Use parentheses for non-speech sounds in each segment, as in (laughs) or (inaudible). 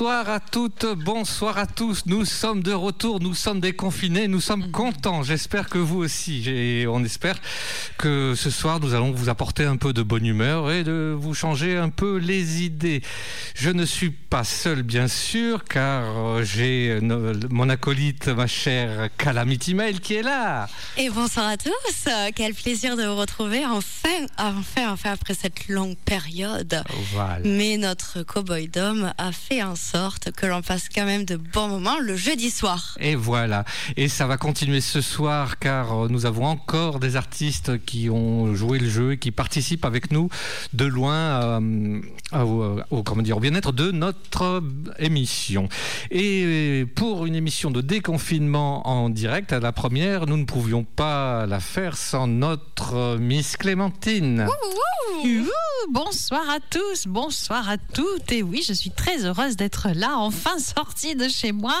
Bonsoir à toutes, bonsoir à tous. Nous sommes de retour, nous sommes déconfinés, nous sommes Mhm. contents. J'espère que vous aussi. Et on espère que ce soir, nous allons vous apporter un peu de bonne humeur et de vous changer un peu les idées. Je ne suis pas seul, bien sûr, car euh, j'ai euh, mon acolyte, ma chère Calamity Mail, qui est là. Et bonsoir à tous, quel plaisir de vous retrouver enfin, enfin, enfin après cette longue période. Voilà. Mais notre cowboy d'homme a fait en sorte que l'on passe quand même de bons moments le jeudi soir. Et voilà. Et ça va continuer ce soir car euh, nous avons encore des artistes qui ont joué le jeu et qui participent avec nous de loin euh, au, au- comment dire, au bien-être de notre euh, émission. Et pour une émission de déconfinement en direct, à la première, nous ne pouvions pas la faire sans notre euh, Miss Clémentine. Ouh, bonsoir à tous, bonsoir à toutes. Et oui, je suis très heureuse d'être là, enfin (laughs) sortie de chez moi,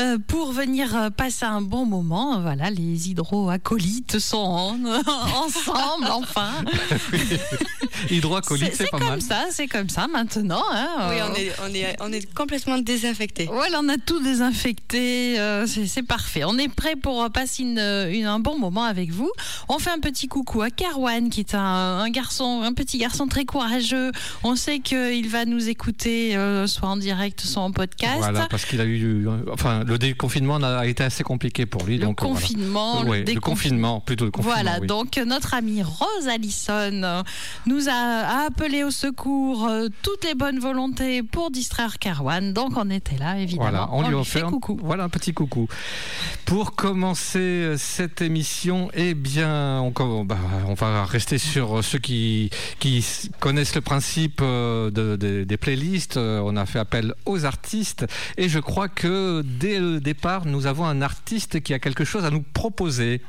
euh, pour venir euh, passer un bon moment. Voilà, les hydroacolytes sont en- (laughs) ensemble, enfin. (laughs) Hydroacolyte, C'est c'est c'est pas comme mal. ça, c'est comme ça maintenant. hein. Oui, Euh, on est, on est, on est complètement désinfecté. Voilà, on a tout désinfecté, c'est c'est parfait. On est prêt pour passer une- une- un bon moment avec vous. On fait un petit coucou à Carwan, qui est un, un garçon, un petit garçon très courageux. On sait qu'il va nous écouter, euh, soit en direct, soit en podcast. Voilà, parce qu'il a eu, euh, enfin, le déconfinement a été assez compliqué pour lui. Le donc, euh, voilà. confinement, Ouais, le confinement, plutôt le confinement. Voilà, oui. donc euh, notre amie Rose Allison euh, nous a, appelé au secours euh, toutes les bonnes volontés pour distraire Carwan. Donc on était là, évidemment. Voilà, on, lui a un, coucou. Voilà un petit coucou. Pour commencer euh, cette émission, eh bien, on, bah, on va rester sur ceux qui, connaissent le principe euh, de- de- des playlists. Euh, On a fait appel aux artistes et je crois que dès le départ, nous avons un artiste qui a quelque chose à nous proposer.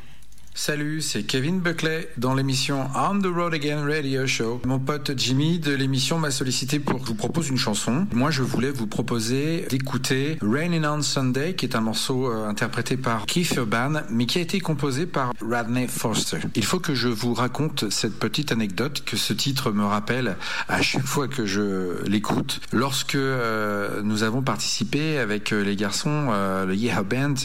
Salut, c'est Kevin Buckley dans l'émission On the Road Again Radio Show. Mon pote Jimmy de l'émission m'a sollicité pour que je vous propose une chanson. Moi, je voulais vous proposer d'écouter Raining on Sunday, qui est un morceau euh, interprété par Keith Urban, mais qui a été composé par Radney Foster. Il faut que je vous raconte cette petite anecdote que ce titre me rappelle à chaque fois que je l'écoute. Lorsque euh, nous avons participé avec euh, les garçons, le Yeha Band,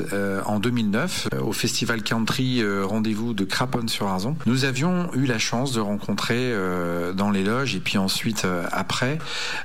en 2009, euh, au festival country De Craponne-sur-Arzon, nous avions eu la chance de rencontrer euh, dans les loges et puis ensuite euh, après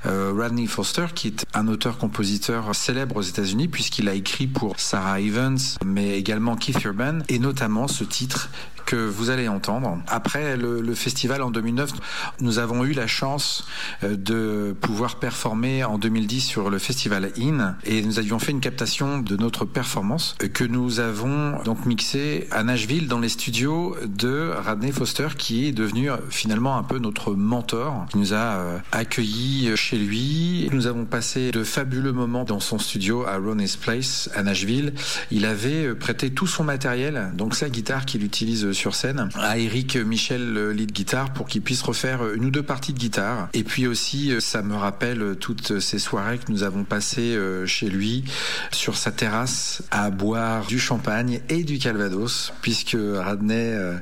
euh, Rodney Foster, qui est un auteur-compositeur célèbre aux États-Unis puisqu'il a écrit pour Sarah Evans, mais également Keith Urban et notamment ce titre que vous allez entendre. Après le, festival en 2009, nous avons eu la chance de pouvoir performer en 2010 sur le festival In et nous avions fait une captation de notre performance que nous avons donc mixé à Nashville dans les studios de Radney Foster qui est devenu euh, finalement un peu notre mentor, qui nous a euh, accueillis chez lui. Nous avons passé de fabuleux moments dans son studio à Ronnie's Place à Nashville. Il avait euh, prêté tout son matériel, donc sa guitare qu'il utilise sur scène, à Eric Michel, le lead guitare, pour qu'il puisse refaire une ou deux parties de guitare. Et puis aussi, euh, ça me rappelle euh, toutes ces soirées que nous avons passées euh, chez lui, sur sa terrasse, à boire du champagne et du calvados, puisque Radney euh,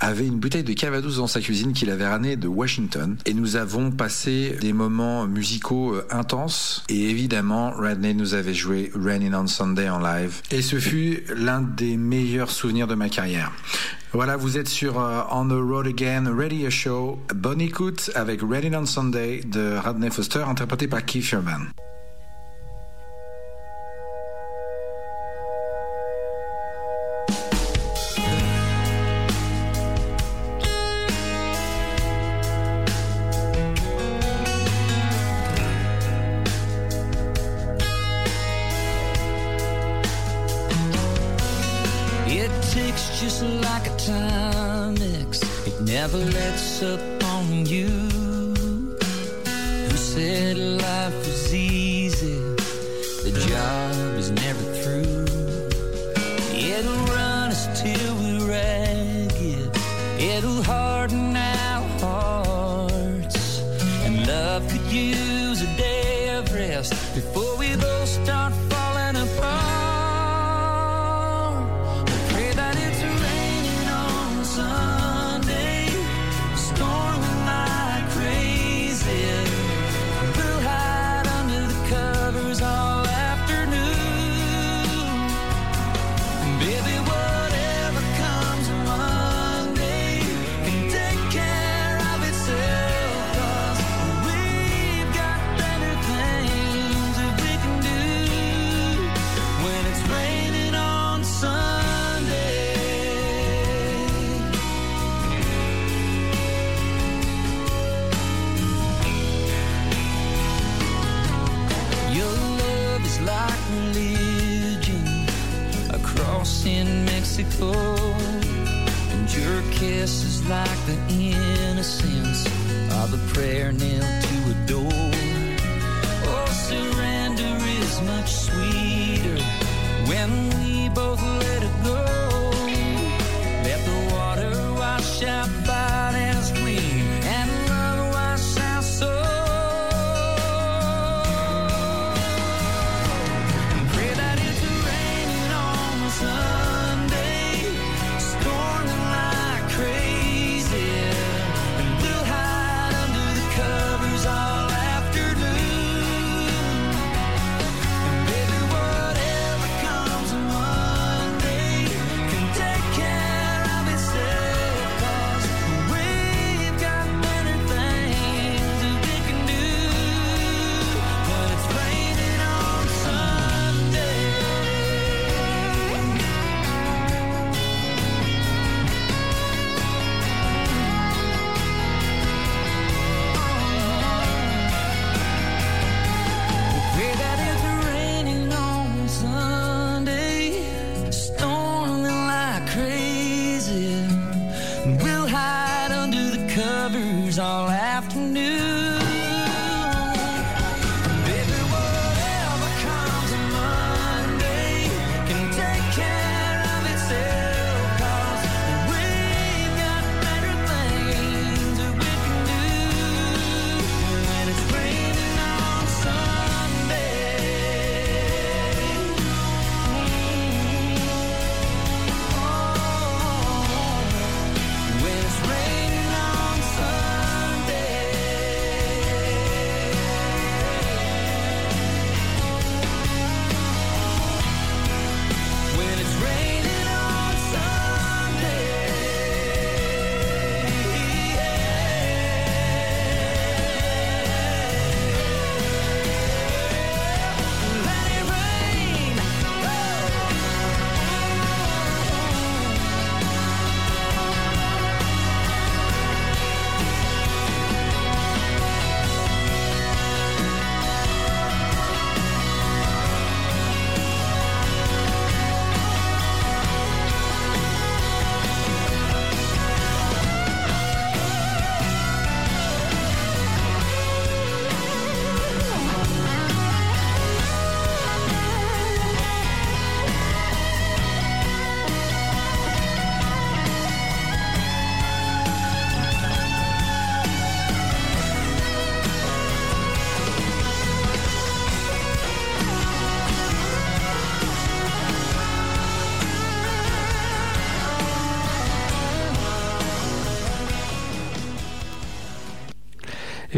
avait une bouteille de calvados dans sa cuisine qu'il avait ramenée de Washington. Et nous avons passé des moments musicaux euh, intenses. Et évidemment, Radney nous avait joué Raining on Sunday en live. Et ce fut l'un des meilleurs souvenirs de ma carrière. Voilà, vous êtes sur euh, On the Road Again Radio Show. Bonne écoute avec Raining on Sunday de Radney Foster, interprété par Keith Urban. Up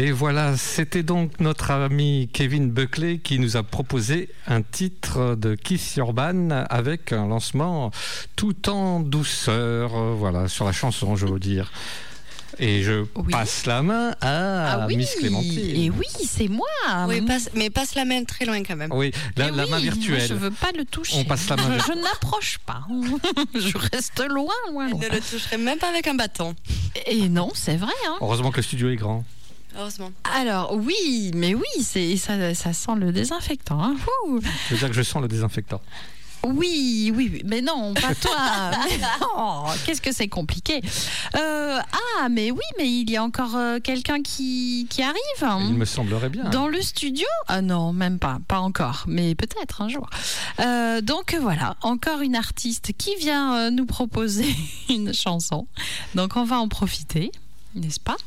Et voilà, c'était donc notre ami Kevin Buckley qui nous a proposé un titre de Kiss Urban avec un lancement tout en douceur, euh, voilà, sur la chanson, je veux dire. Et je Oui. passe la main à Ah oui, Miss Clémentine. Et oui, c'est moi. Oui, passe, mais passe la main très loin quand même. Oui, la, Eh la oui, main moi, virtuelle. Je veux pas le toucher. On passe la main (laughs) Je, je n'approche pas. (laughs) je reste loin, loin, Elle loin. ne le toucherait même pas avec un bâton. Et non, c'est vrai. Hein. Heureusement que le studio est grand. Heureusement. Alors oui, mais oui, c'est ça, ça sent le désinfectant. hein. Je veux dire que je sens le désinfectant. Oui, oui, oui, mais non, pas toi. (laughs) Oh, Qu'est-ce que c'est compliqué. Euh, ah, mais oui, mais il y a encore euh, quelqu'un qui, qui arrive. Il me semblerait bien. Dans le studio? Ah non, même pas, pas encore, mais peut-être un jour. Euh, donc voilà, encore une artiste qui vient euh, nous proposer (laughs) une chanson. Donc on va en profiter, n'est-ce pas?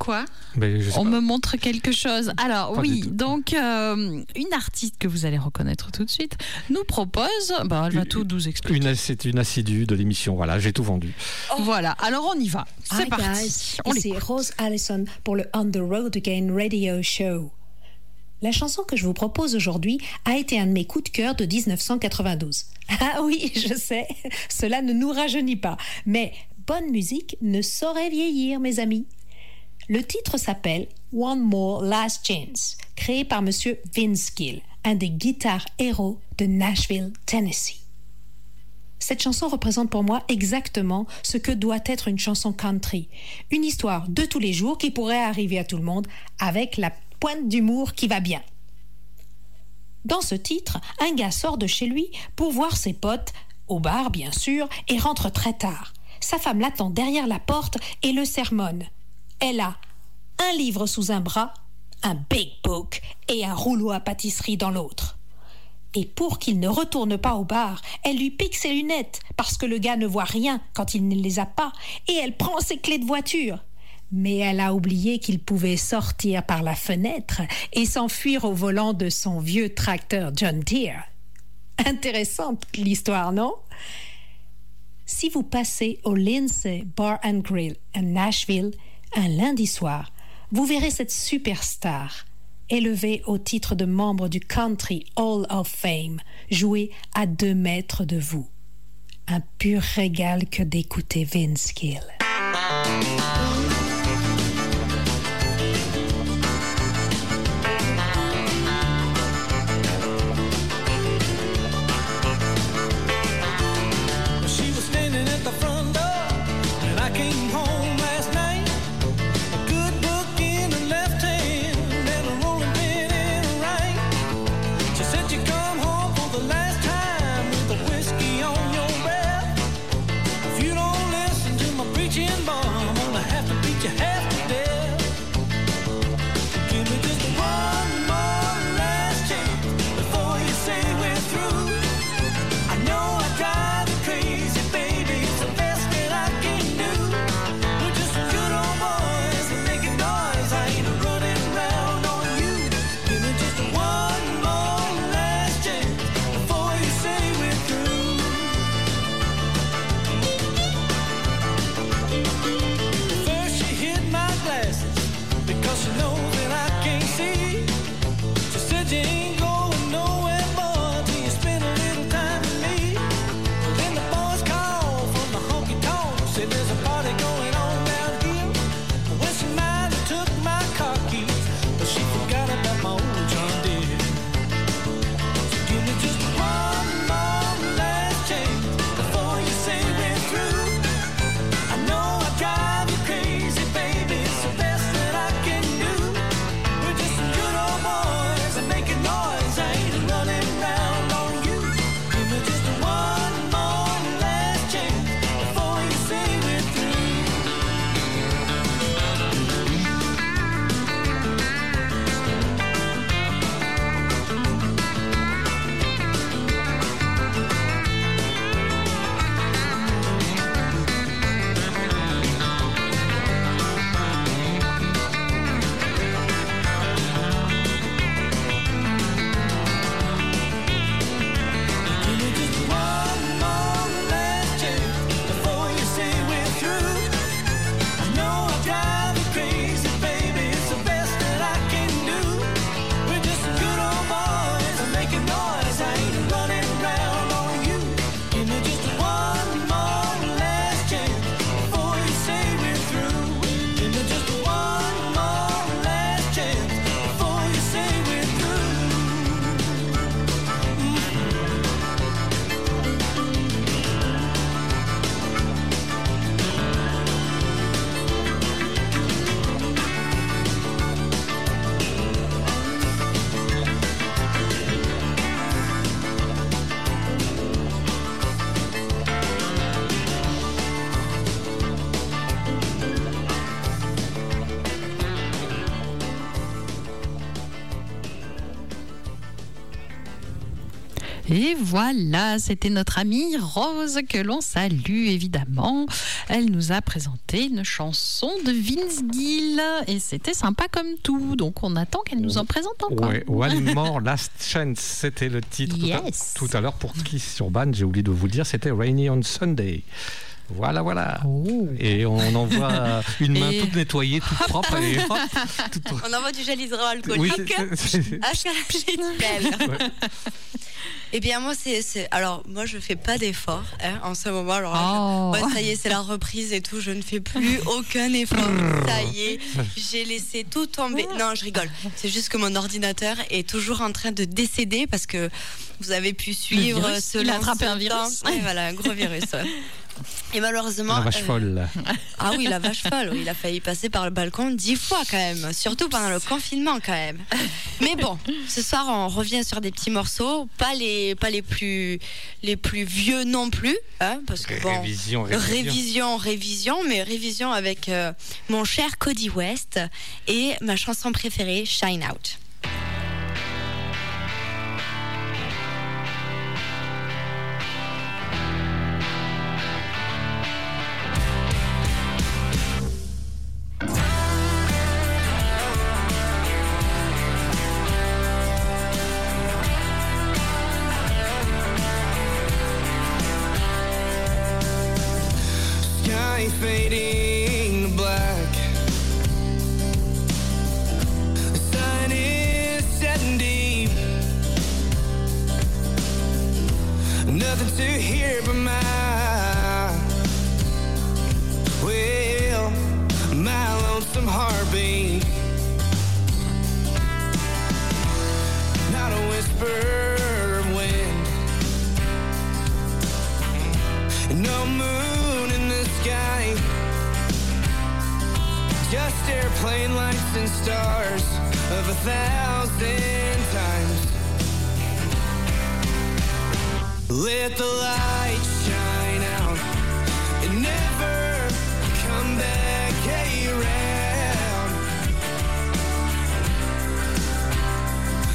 Quoi sais On pas. me montre quelque chose. Alors Pas oui, donc euh, une artiste que vous allez reconnaître tout de suite nous propose, bah, elle va Une- tout nous expliquer. C'est une assidue de l'émission. Voilà, j'ai tout vendu. Voilà, alors on y va. C'est parti. guys, On ici. Rose Allison pour le On the Road Again Radio Show. La chanson que je vous propose aujourd'hui a été un de mes coups de cœur de 1992. (laughs) Ah oui, je sais, (laughs) cela ne nous rajeunit pas, mais bonne musique ne saurait vieillir, mes amis. Le titre s'appelle One More Last Chance, créé par Monsieur Vince Gill, un des guitares héros de Nashville, Tennessee. Cette chanson représente pour moi exactement ce que doit être une chanson country. Une histoire de tous les jours qui pourrait arriver à tout le monde avec la pointe d'humour qui va bien. Dans ce titre, un gars sort de chez lui pour voir ses potes, au bar bien sûr, et rentre très tard. Sa femme l'attend derrière la porte et le sermonne. Elle a un livre sous un bras, un big book et un rouleau à pâtisserie dans l'autre. Et pour qu'il ne retourne pas au bar, elle lui pique ses lunettes parce que le gars ne voit rien quand il ne les a pas et elle prend ses clés de voiture. Mais elle a oublié qu'il pouvait sortir par la fenêtre et s'enfuir au volant de son vieux tracteur John Deere. Intéressante l'histoire, non? Si vous passez au Lindsay Bar and Grill à Nashville un lundi soir, vous verrez cette superstar élevée au titre de membre du Country Hall of Fame jouer à deux mètres de vous. Un pur régal que d'écouter Vince Gill. Et voilà, c'était notre amie Rose que l'on salue évidemment. Elle nous a présenté une chanson de Vince Gill et c'était sympa comme tout. Donc on attend qu'elle nous en présente encore. Ouais, One More Last Chance, c'était le titre. Tout à- Yes. Tout à, l'heure, pour Kiss Urban, j'ai oublié de vous le dire, c'était Rainy on Sunday. Voilà, voilà. Et on envoie (laughs) une main Et- toute nettoyée, toute propre. Et hop, toute- (laughs) On envoie du gel Oui, hydroalcoolique. c'est- Ah. (laughs) Ouais. Eh bien, moi, c'est. Alors, moi, je fais pas d'effort hein, en ce moment. Alors, là, Oh. je- ouais, ça y est, c'est la reprise et tout. Je ne fais plus aucun effort. Ça y est, j'ai laissé tout tomber. Non, je rigole. C'est juste que mon ordinateur est toujours en train de décéder parce que vous avez pu suivre virus. ce Il a attrapé un virus. Ouais, voilà, un gros virus. Et malheureusement. La vache euh, folle. (laughs) Ah oui, la vache folle. oui, Il a failli passer par le balcon dix fois quand même. Surtout pendant le confinement quand même. Mais bon, ce soir on revient sur des petits morceaux, pas les, pas les plus, les plus vieux non plus, hein, parce que bon. Révision, révision. Révision, révision, mais révision avec euh, mon cher Cody West et ma chanson préférée, Shine Out. Stars of a thousand times. Let the light shine out and never come back around.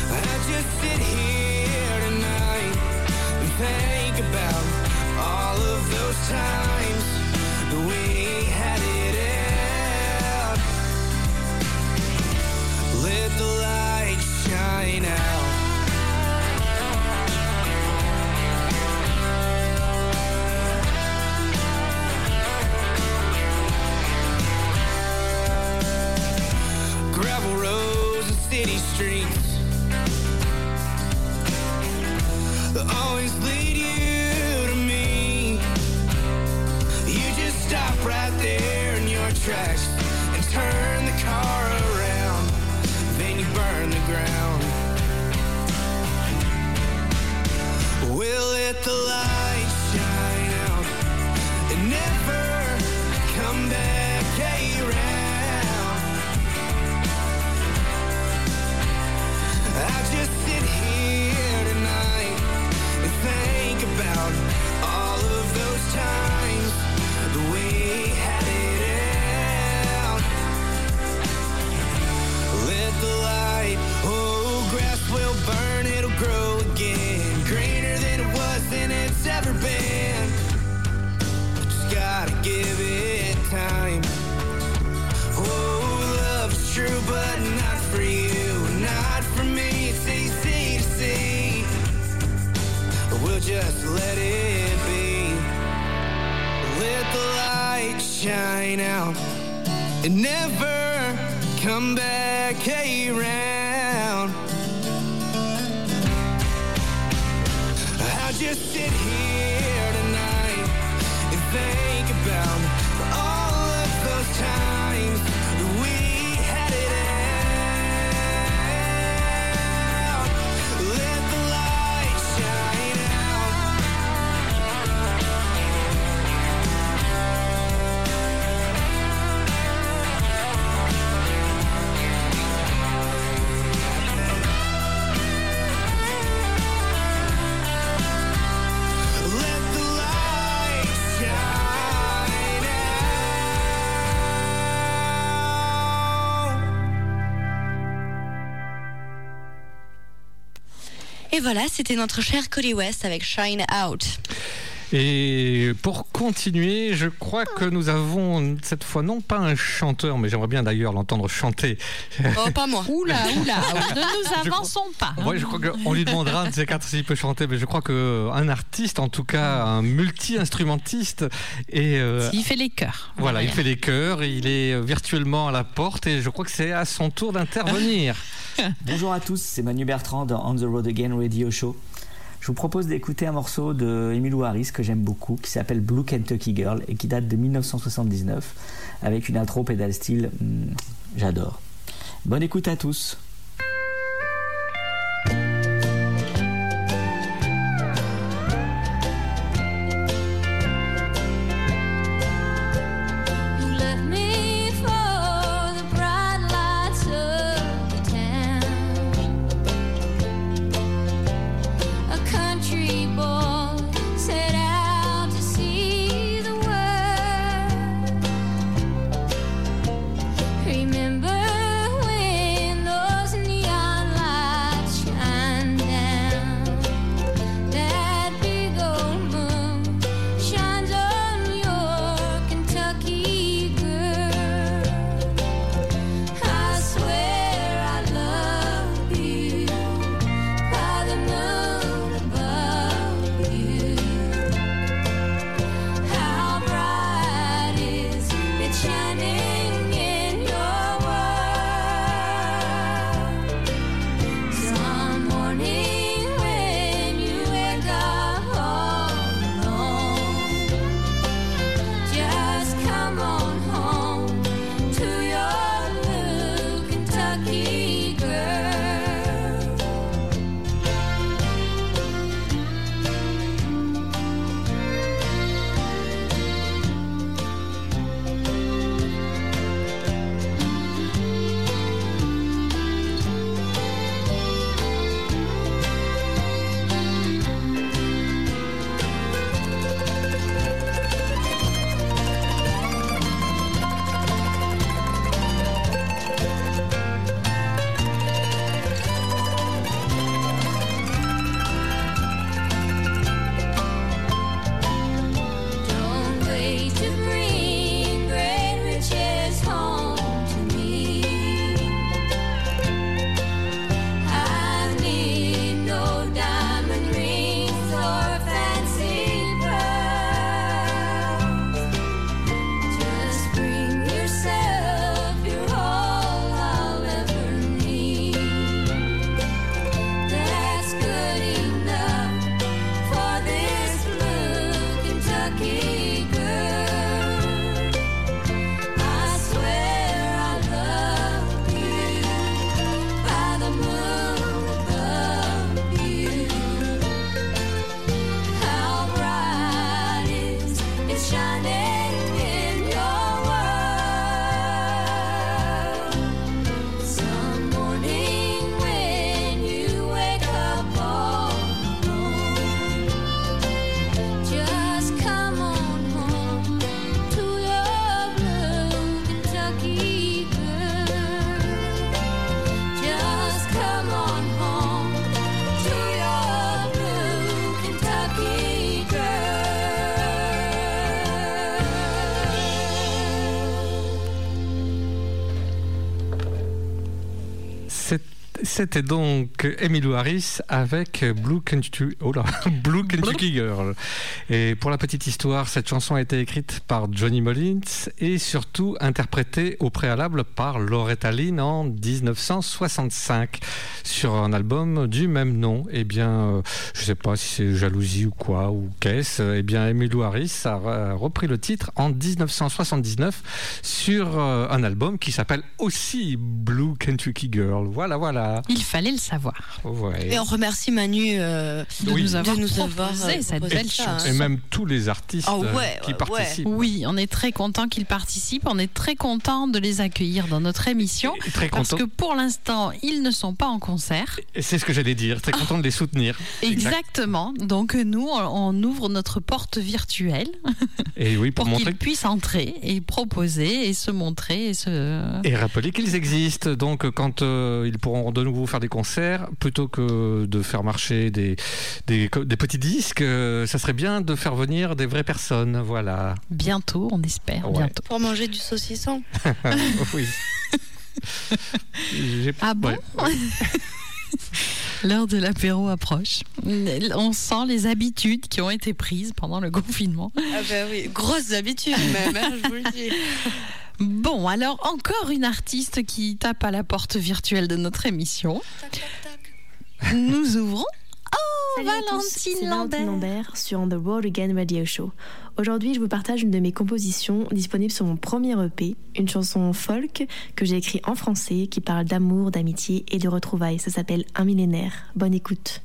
I just sit here tonight and think about all of those times and never Et voilà, c'était notre cher Cody West avec Shine Out. Et pour continuer, je crois que nous avons cette fois non pas un chanteur, mais j'aimerais bien d'ailleurs l'entendre chanter. Oh, pas moi. Oula, (laughs) oula, ne nous Je crois- avançons pas. hein. Ouais, je crois qu'on lui demandera un de ces quatre s'il peut chanter, mais je crois qu'un artiste, en tout cas un multi-instrumentiste, et euh, Il fait les chœurs. voilà, il fait les chœurs, il est virtuellement à la porte, et je crois que c'est à son tour d'intervenir. (laughs) Bonjour à tous, c'est Manu Bertrand dans On the Road Again Radio Show. Je vous propose d'écouter un morceau de Emilio Harris que j'aime beaucoup, qui s'appelle Blue Kentucky Girl et qui date de 1979, avec une intro pédale style. hmm, J'adore. Bonne écoute à tous. C'était donc Emmylou Harris avec Blue Kentucky, oh là, (laughs) Blue Kentucky Girl. Et pour la petite histoire, cette chanson a été écrite par Johnny Mullins et surtout interprétée au préalable par Loretta Lynn en 1965 sur un album du même nom. Eh bien, euh, je ne sais pas si c'est jalousie ou quoi ou qu'est-ce. Eh bien, Emmylou Harris a re- repris le titre en 1979 sur euh, un album qui s'appelle aussi Blue Kentucky Girl. Voilà, voilà. Il fallait le savoir. Ouais. Et on remercie Manu euh, De Oui. nous avoir de nous proposé avoir euh, cette proposé belle chanson. Et même tous les artistes Ah ouais, euh, qui ouais, participent. Oui, on est très content qu'ils participent. On est très content de les accueillir dans notre émission. Et Très Parce content. que pour l'instant, ils ne sont pas en concert. C'est ce que j'allais dire. Très content de les soutenir. Exact. (laughs) Exactement. Donc nous, on ouvre notre porte virtuelle (laughs) Et oui, pour pour qu'ils puissent entrer et proposer et se montrer et se. Et rappeler qu'ils existent. Donc, quand euh, ils pourront de nouveau faire des concerts, plutôt que de faire marcher des, des petits disques, euh, ça serait bien de faire venir des vraies personnes. Voilà. Bientôt, on espère, Ouais. bientôt. Pour manger du saucisson. (laughs) oui. Ah bon. (laughs) L'heure de l'apéro approche. On sent les habitudes qui ont été prises pendant le confinement. Ah bah oui, grosses habitudes même, hein, je vous le dis. (laughs) Bon, alors encore une artiste qui tape à la porte virtuelle de notre émission. Tac, tac, tac. Nous ouvrons. Salut Valentine Lambert. Sur On the Road Again Radio Show. Aujourd'hui, je vous partage une de mes compositions disponible sur mon premier EP, une chanson folk que j'ai écrite en français qui parle d'amour, d'amitié et de retrouvailles. Ça s'appelle Un millénaire. Bonne écoute.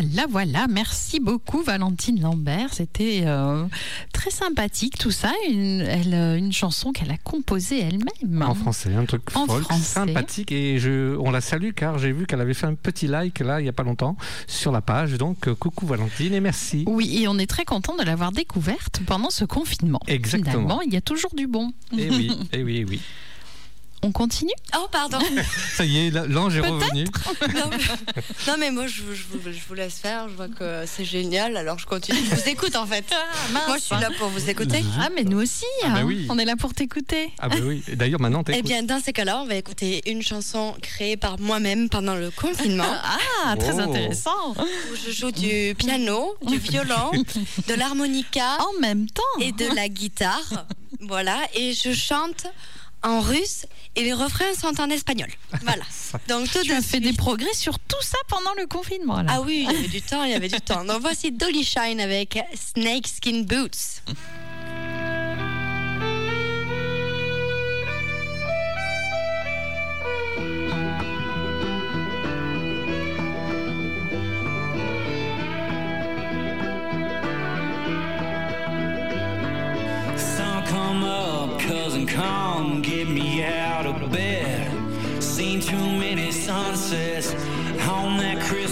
Voilà, voilà. Merci beaucoup, Valentine Lambert. C'était euh, très sympathique tout ça. Une, elle, euh, une chanson qu'elle a composée elle-même. En français, un truc En folk, français. sympathique. Et je, on la salue car j'ai vu qu'elle avait fait un petit like là, il n'y a pas longtemps, sur la page. Donc, euh, coucou Valentine et merci. Oui, et on est très content de l'avoir découverte pendant ce confinement. Exactement. Finalement, il y a toujours du bon. Et oui, (laughs) et oui, et oui. On continue? Oh, pardon. (laughs) Ça y est, l'ange est revenu. non, mais- (laughs) non, mais moi, je, vous- je vous- je vous laisse faire. Je vois que c'est génial. Alors, je continue. Je vous écoute, en fait. moi, je suis là pour vous écouter. Ah, mais nous aussi, Ah, bah hein. oui. on est là pour t'écouter. Ah bah oui. D'ailleurs, maintenant, Eh t'écoutes. bien, dans ces cas-là, on va écouter une chanson créée par moi-même pendant le confinement. (laughs) Ah, très Oh. intéressant. où je joue du piano, du violon, de l'harmonica En même temps. et de la guitare. Voilà, et je chante en russe et les refrains sont en espagnol. Voilà. (laughs) Donc tout Tu as fait des progrès sur tout ça pendant le confinement. Là. Ah oui, il y avait du temps, il y avait du temps. Donc voici Dolly Shine avec Snake Skin Boots. (laughs) too many sunsets on that crystal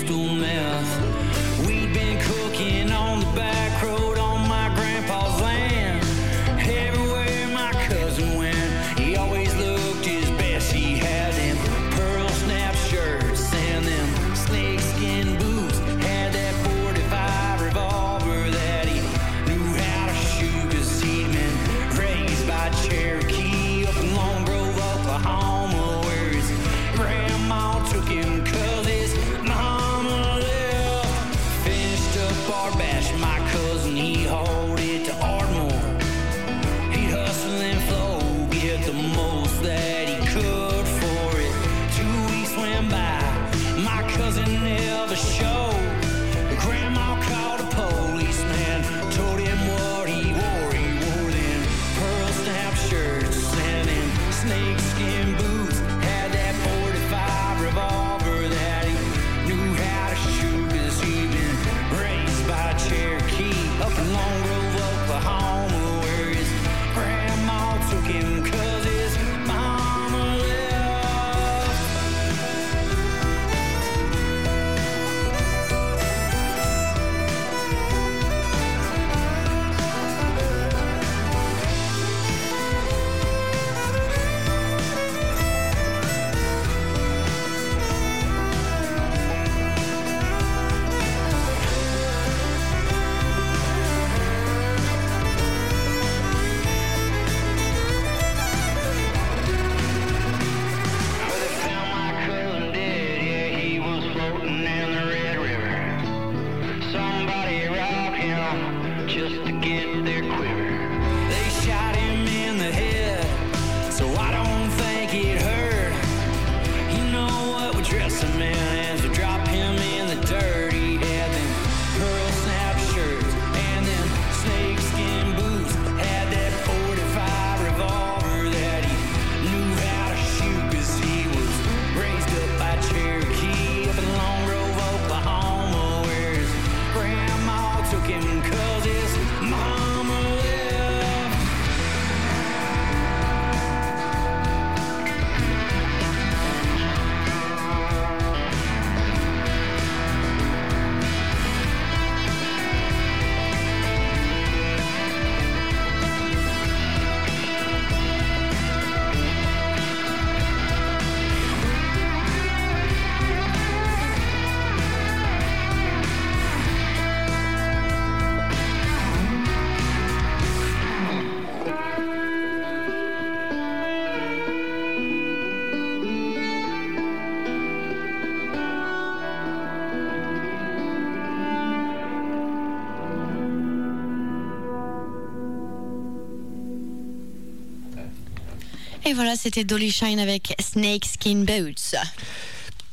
voilà, c'était Dolly Shine avec Snake Skin Boots.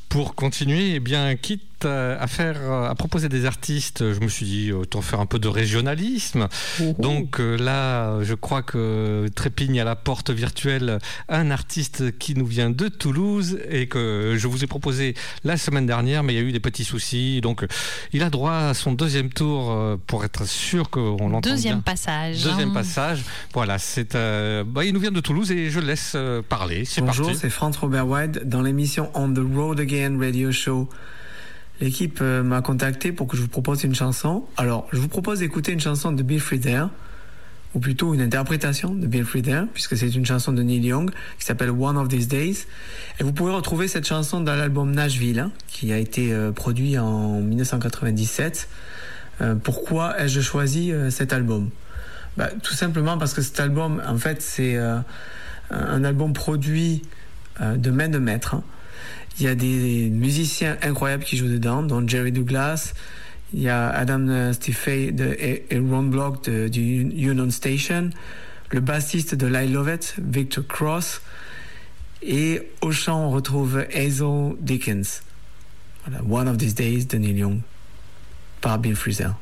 Pour continuer, eh bien, quitte à, à faire, euh, à proposer des artistes, je me suis dit autant faire un peu de régionalisme. Donc euh, là, je crois que trépigne à la porte virtuelle un artiste qui nous vient de Toulouse et que je vous ai proposé la semaine dernière, mais il y a eu des petits soucis. Donc il a droit à son deuxième tour euh, pour être sûr qu'on l'entend Deuxième bien. passage. Deuxième hein. passage. Voilà, c'est. euh, bah, il nous vient de Toulouse et je le laisse parler. C'est Bonjour, parti. c'est Franz Robert White dans l'émission On the Road Again Radio Show. L'équipe euh, m'a contacté pour que je vous propose une chanson. Alors, je vous propose d'écouter une chanson de Bill Frieder, ou plutôt une interprétation de Bill Frieder, puisque c'est une chanson de Neil Young qui s'appelle One of These Days. Et vous pouvez retrouver cette chanson dans l'album Nashville, hein, qui a été euh, produit en 1997. Euh, pourquoi ai-je choisi cet album? Bah, Tout simplement parce que cet album, en fait, c'est un album produit de main de maître. hein. Il y a des musiciens incroyables qui jouent dedans, dont Jerry Douglas. Il y a Adam euh, de, et, Ron Block de- du Union Station. Le bassiste de I Love It, Victor Cross. Et au chant, on retrouve Hazel Dickens. One of These Days de Neil Young, par Bill Frisell.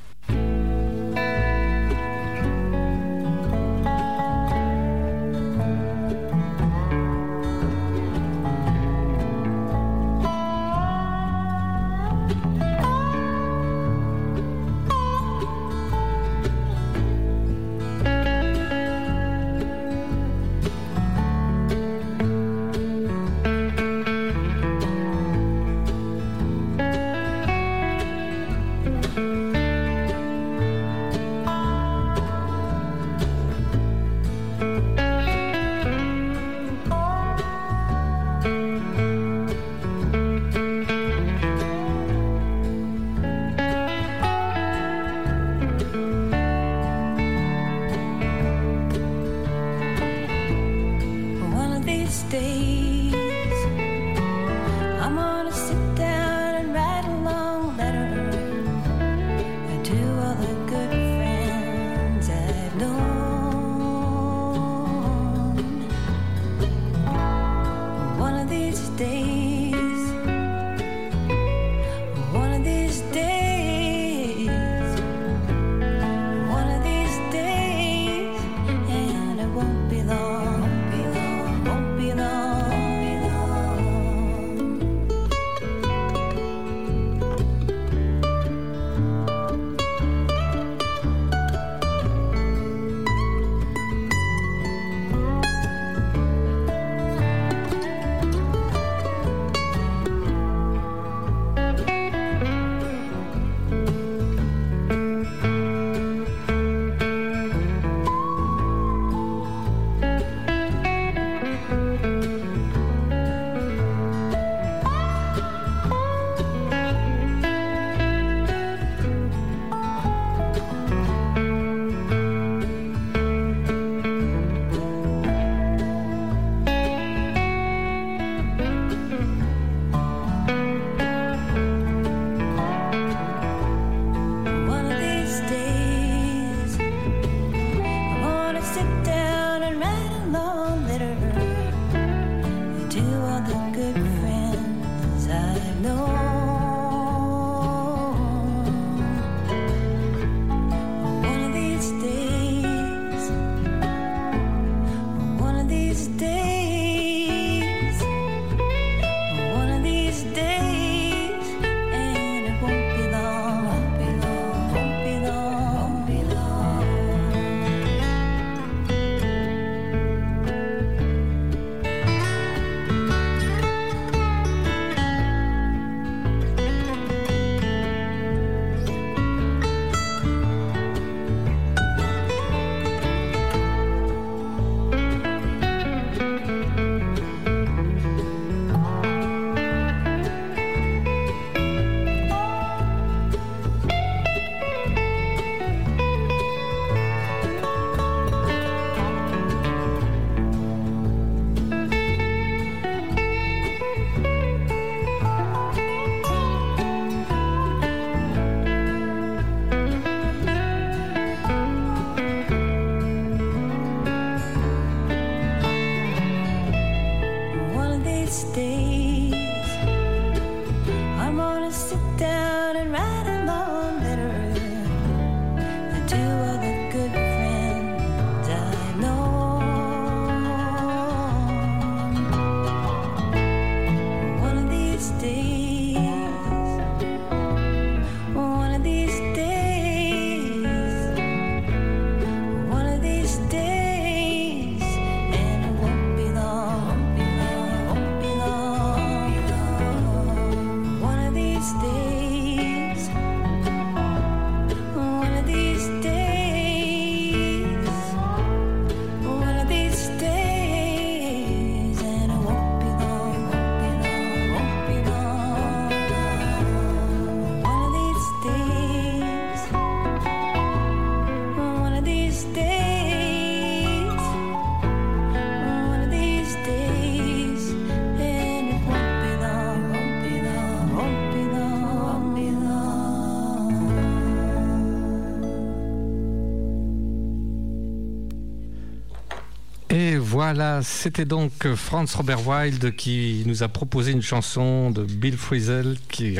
Voilà, c'était donc Franz Robert Wilde qui nous a proposé une chanson de Bill Frisell qui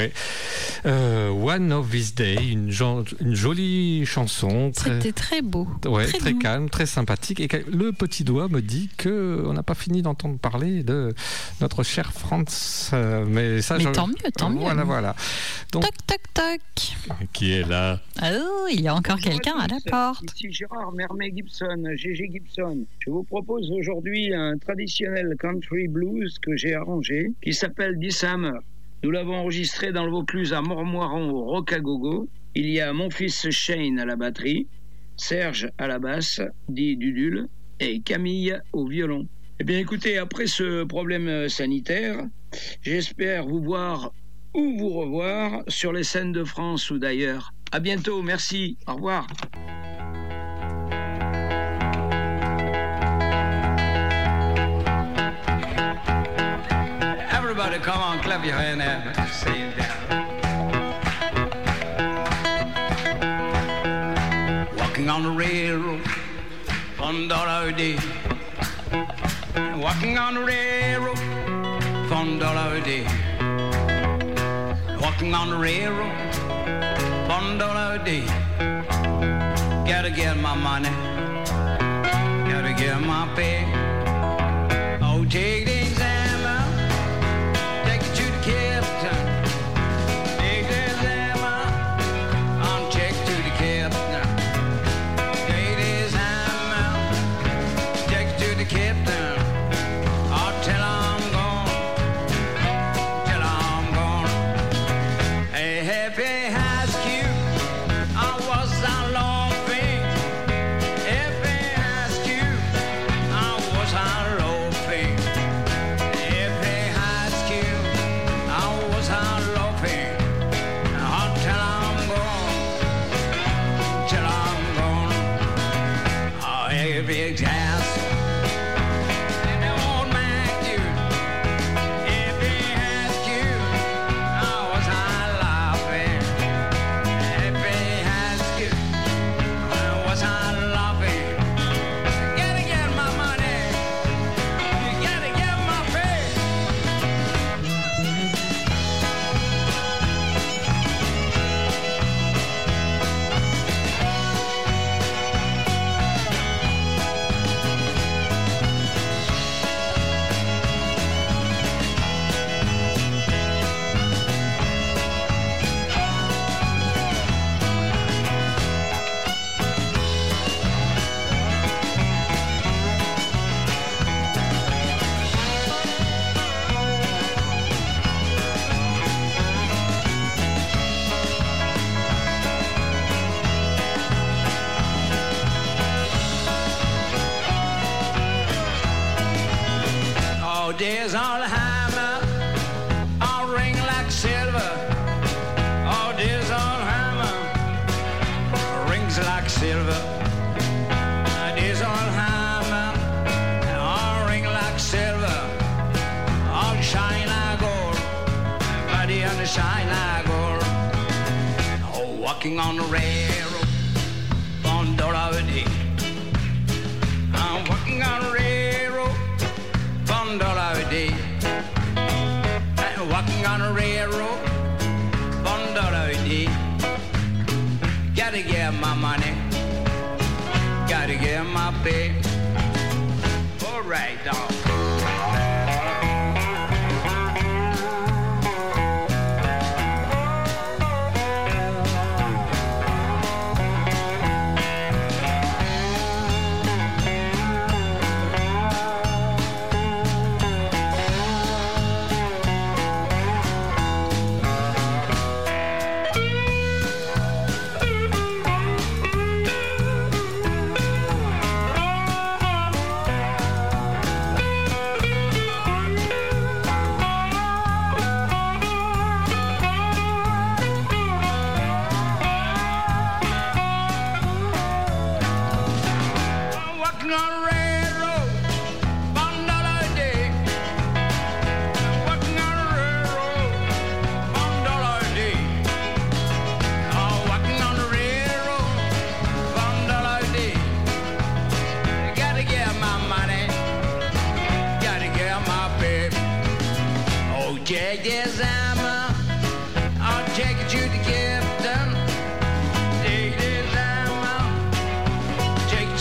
euh, One of These Days, une, jo- une jolie chanson. Très, C'était très beau. ouais, très calme, très sympathique. Et le petit doigt me dit que on n'a pas fini d'entendre parler de notre cher Franz. euh, mais ça, Mais je- tant mieux, tant mieux. Voilà, voilà. Donc, Toc, toc, toc. qui est là? Oh, il y a encore quelqu'un à la porte. Ici Gérard Mermet Gibson, GG Gibson. Je vous propose aujourd'hui un traditionnel country blues que j'ai arrangé qui s'appelle This. Nous l'avons enregistré dans le Vaucluse à Mormoiron au Rocagogo. Il y a mon fils Shane à la batterie, Serge à la basse, dit Dudule, et Camille au violon. Eh bien écoutez, après ce problème euh, sanitaire, j'espère vous voir ou vous revoir sur les scènes de France ou d'ailleurs. À bientôt, merci, au revoir. On, clap your hand and say it down. Walking on the railroad, fun dollar a day. Walking on the railroad, fun dollar a day. Walking on the railroad, fun dollar a day. Gotta get my money, gotta get my pay. Oh, take the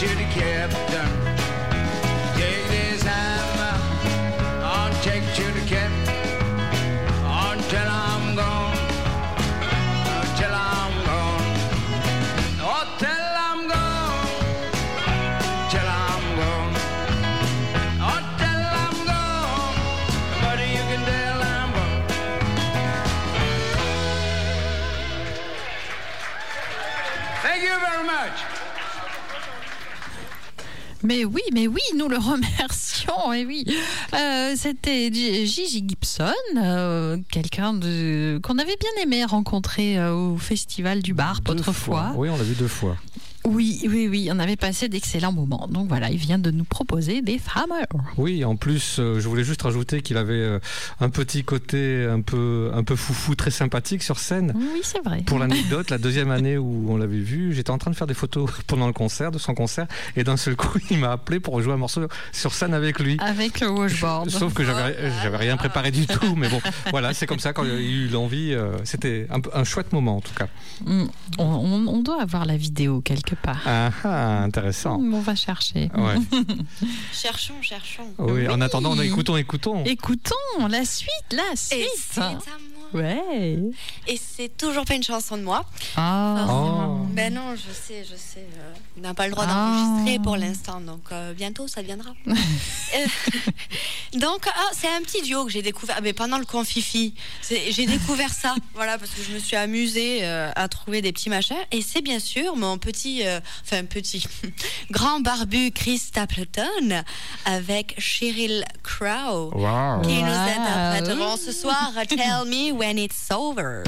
to the captain. Mais oui, mais oui, nous le (laughs) remercions. Et oui, Euh, c'était Gigi Gibson, euh, quelqu'un qu'on avait bien aimé rencontrer euh, au festival du bar autrefois. Oui, on l'a vu deux fois. Oui, oui, oui, on avait passé d'excellents moments. Donc voilà, il vient de nous proposer des femmes. Oui, en plus, euh, je voulais juste rajouter qu'il avait euh, un petit côté un peu, un peu foufou, très sympathique sur scène. Oui, c'est vrai. Pour (laughs) l'anecdote, la deuxième année où on l'avait vu, j'étais en train de faire des photos (laughs) pendant le concert, de son concert, et d'un seul coup, (laughs) il m'a appelé pour jouer un morceau sur scène avec lui. Avec le washboard. Sauf que j'avais, j'avais rien préparé du tout, mais bon, voilà, c'est comme ça quand il y a eu l'envie. euh, c'était un, un chouette moment en tout cas. Mm, On, on- on doit avoir la vidéo quelque part. Ah, ah, intéressant. On va chercher. Ouais. (laughs) Cherchons, cherchons. Oui, en attendant, écoutons, écoutons. Écoutons la suite, la suite. Et. Ouais. Et c'est toujours pas une chanson de moi. Ah. Forcément. Ben non, je sais, je sais. euh, on n'a pas le droit d'enregistrer pour l'instant, donc euh, bientôt ça viendra. (laughs) Donc, ah, c'est un petit duo que j'ai découvert ah, mais pendant le confifi. J'ai découvert ça, (laughs) voilà, parce que je me suis amusée euh, à trouver des petits machins. Et c'est bien sûr mon petit, euh, enfin petit, (laughs) grand barbu Chris Stapleton avec Cheryl Crow Wow. qui nous Wow. interpréteront ce soir Tell Me When It's Over.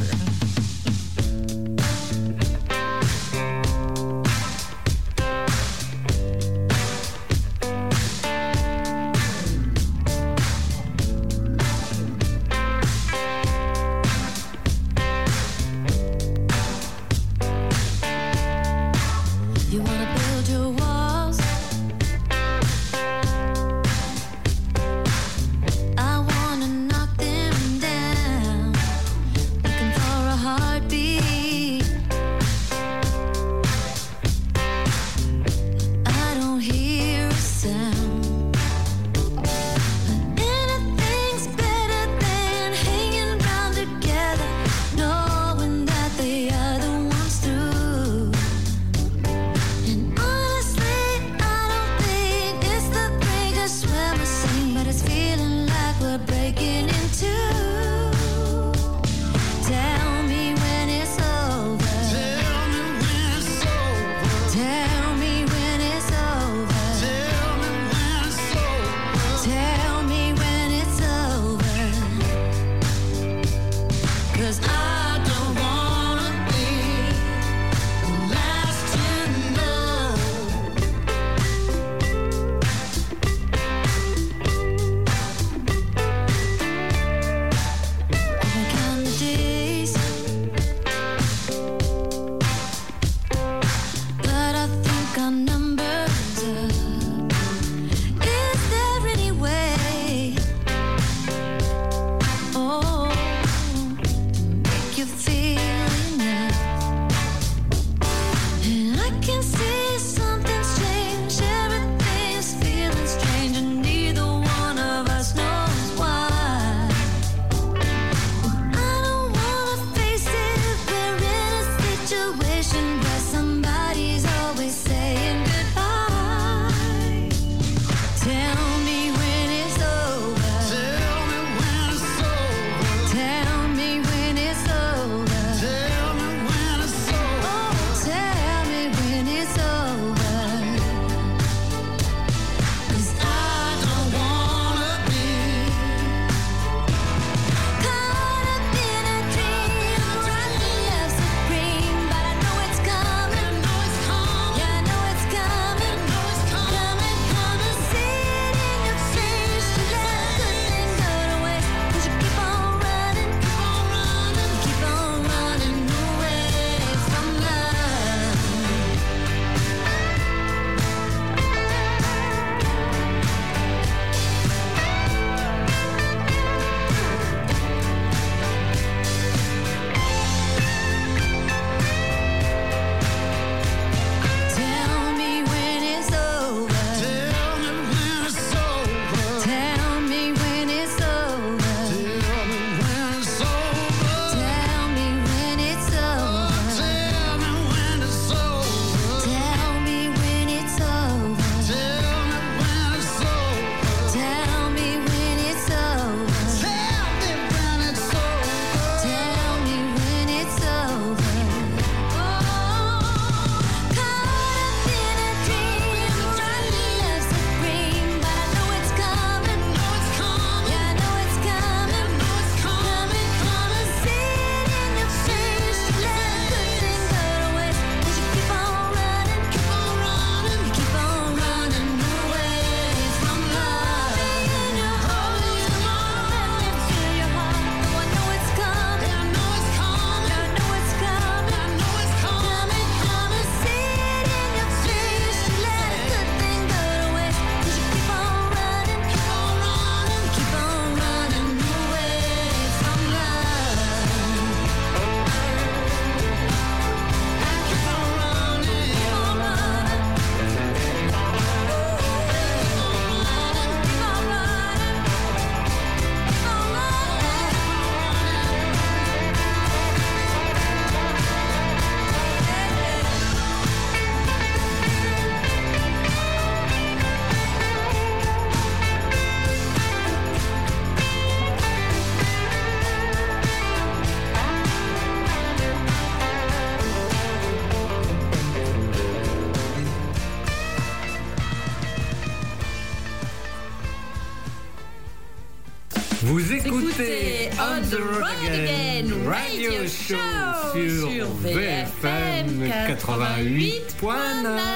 88.9.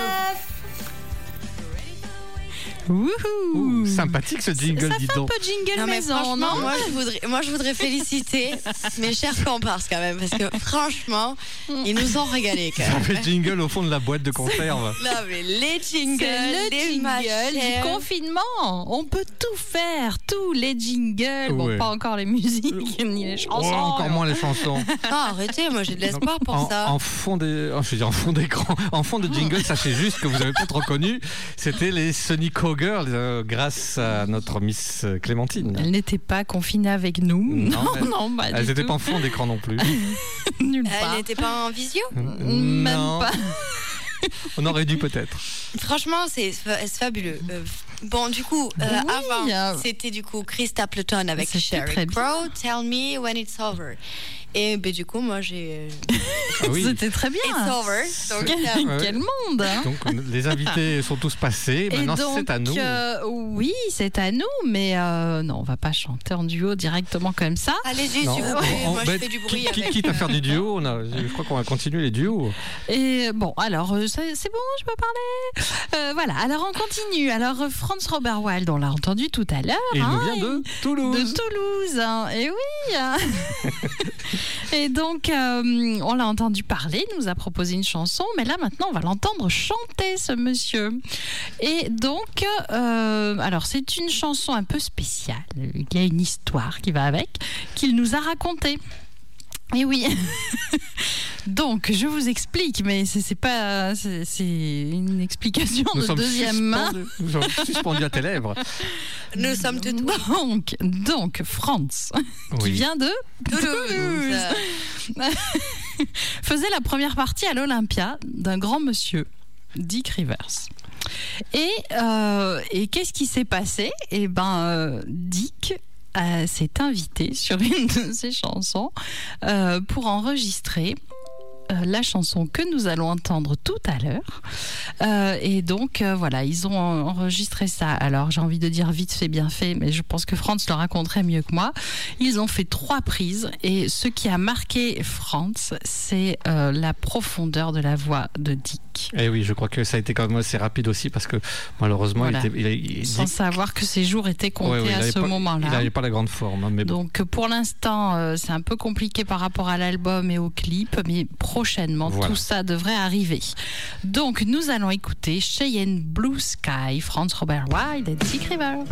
Sympathique ce jingle, Ça dis fait un donc. peu jingle Non, mais maison, franchement, non moi je, voudrais, moi je voudrais féliciter (laughs) mes chers comparses quand même, parce que franchement, ils nous ont régalé quand Ça même. fait jingle au fond de la boîte de conserve. (laughs) Non, mais les jingles, C'est le les jingle du confinement. On peut tout faire, tous les jingles. Bon, Ouais. pas encore les musiques ni les Oh, chansons. encore moins les chansons. (laughs) Ah, arrêtez, moi j'ai de l'espoir pour en, ça. en fond des, oh, je veux dire en fond d'écran, en fond de jingle, sachez juste que vous avez peut-être reconnu, c'était les Sunny Cowgirls euh, grâce à notre Miss Clémentine. Elle n'était pas confinée avec nous. Non, non, pas Elles du n'étaient tout. pas en fond d'écran non plus. (laughs) Nulle Elle part. n'était pas en visio Même Non. pas. On aurait dû peut-être. Franchement, c'est fa- c'est fabuleux. Euh, bon, du coup, euh, Oui, avant, euh, c'était du coup Chris Stapleton avec Sherry. Crow, Tell Me When It's Over. Et ben, du coup, moi j'ai. Ah oui. C'était très bien. It's over. Donc, Quel, euh, quel monde hein. Donc les invités (laughs) sont tous passés. Et Maintenant donc, c'est à nous. euh, oui, c'est à nous, mais euh, non, on va pas chanter en duo directement comme ça. Allez-y, s'il vous on- Moi, bah, je fais du bruit qui- qui- avec. Quitte à faire du duo, (laughs) on a- je crois qu'on va continuer les duos. Et bon, alors euh, c'est c'est bon, je peux parler. Euh, voilà, alors on continue. Alors euh, Franz Robert Wilde, on l'a entendu tout à l'heure. Il hein, nous vient de Toulouse. De Toulouse, hein. et oui. (laughs) (laughs) et donc, euh, on l'a entendu parler, il nous a proposé une chanson, mais là maintenant, on va l'entendre chanter, ce monsieur. Et donc, euh, alors c'est une chanson un peu spéciale. Il y a une histoire qui va avec, qu'il nous a racontée. Et oui. (laughs) Donc, je vous explique, mais c'est pas, c'est une explication Nous de deuxième main. nous sommes suspendus à tes lèvres. Nous sommes de Donc, donc Franz, qui vient de Toulouse. (laughs) faisait la première partie à l'Olympia d'un grand monsieur, Dick Rivers. Et, euh, et qu'est-ce qui s'est passé? Eh ben, euh, Dick s'est invité sur une de ses chansons euh, pour enregistrer euh, la chanson que nous allons entendre tout à l'heure. Euh, et donc, euh, voilà, ils ont en- enregistré ça. Alors, j'ai envie de dire vite fait, bien fait, mais je pense que Franz le raconterait mieux que moi. Ils ont fait trois prises et ce qui a marqué Franz, c'est euh, la profondeur de la voix de Dick. Et Eh oui, je crois que ça a été quand même assez rapide aussi parce que malheureusement, Voilà. il était, il, a- il- Sans Dick- savoir que ses jours étaient comptés Ouais, ouais, il à ce moment-là. Il n'avait pas la grande forme, hein, mais bon. Donc pour l'instant, euh, c'est un peu compliqué par rapport à l'album et au clip, mais prochainement, Voilà. tout ça devrait arriver. Donc nous allons écouter Cheyenne Blue Sky, Franz Robert Wilde et Dick Rivers.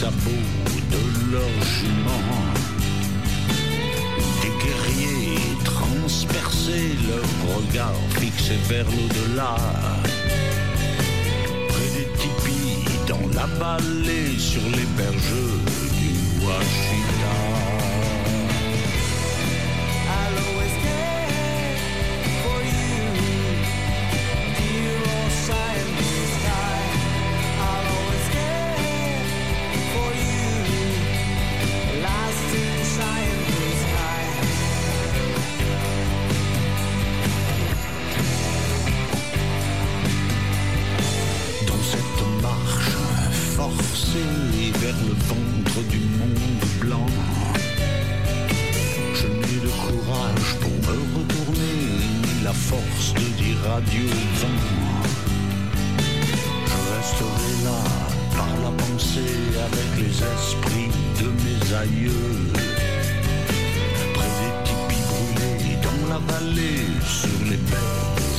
Sabots de leurs juments. Des guerriers transpercés, leur regard fixé vers l'au-delà. Près des tipis, dans la vallée, sur les berges du Washita. Force de dire adieu vent. Je resterai là par la pensée avec les esprits de mes aïeux. Près des tipis brûlés dans la vallée, sur les berges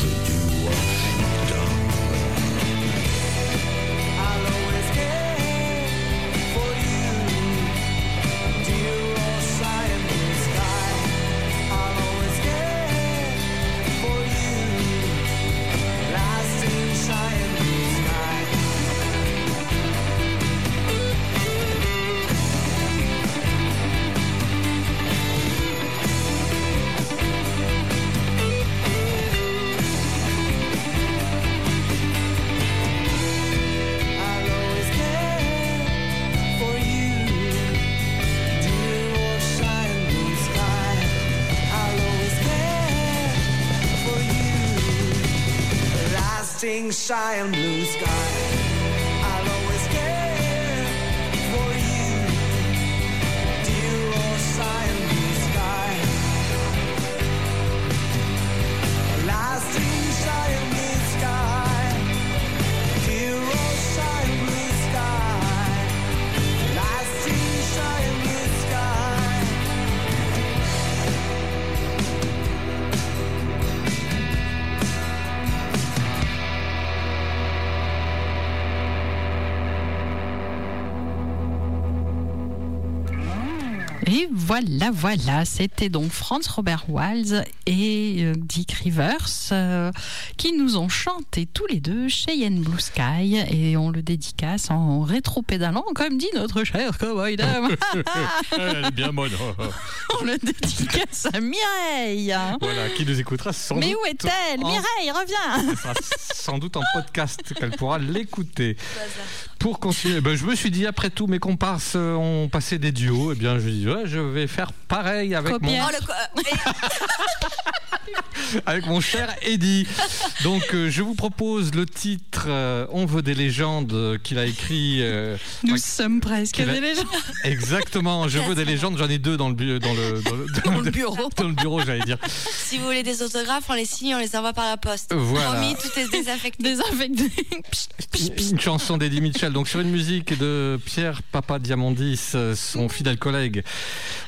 shy and blue sky. Voilà, voilà, c'était donc Franz Robert Walz et euh, Dick Rivers euh, qui nous ont chanté tous les deux Cheyenne Blue Sky et on le dédicace en rétro-pédalant, comme dit notre cher cowboy dame. (laughs) Elle est bien bonne. (laughs) on le dédicace à Mireille. Voilà, qui nous écoutera sans Mais doute où est-elle en- Mireille, reviens Ce sera sans doute en podcast qu'elle pourra l'écouter. Pour continuer, ben, je me suis dit, après tout, mes comparses euh, ont passé des duos, et bien je dis, ouais, je vais faire pareil avec mon, Oh, le co- (laughs) (laughs) avec mon cher Eddie. Donc euh, je vous propose le titre euh, On veut des légendes euh, qu'il a écrit. euh, Nous sommes presque a- des légendes. Exactement, je veux des légendes, j'en ai deux dans le, bu- dans le, dans le, dans le bureau. (laughs) Dans le bureau, j'allais dire. Si vous voulez des autographes, on les signe, on les envoie par la poste. Voilà. Promis, tout est désinfecté. (laughs) Désinfecté. Une chanson d'Eddie Mitchell, donc sur une musique de Pierre Papa Diamandis, son fidèle collègue.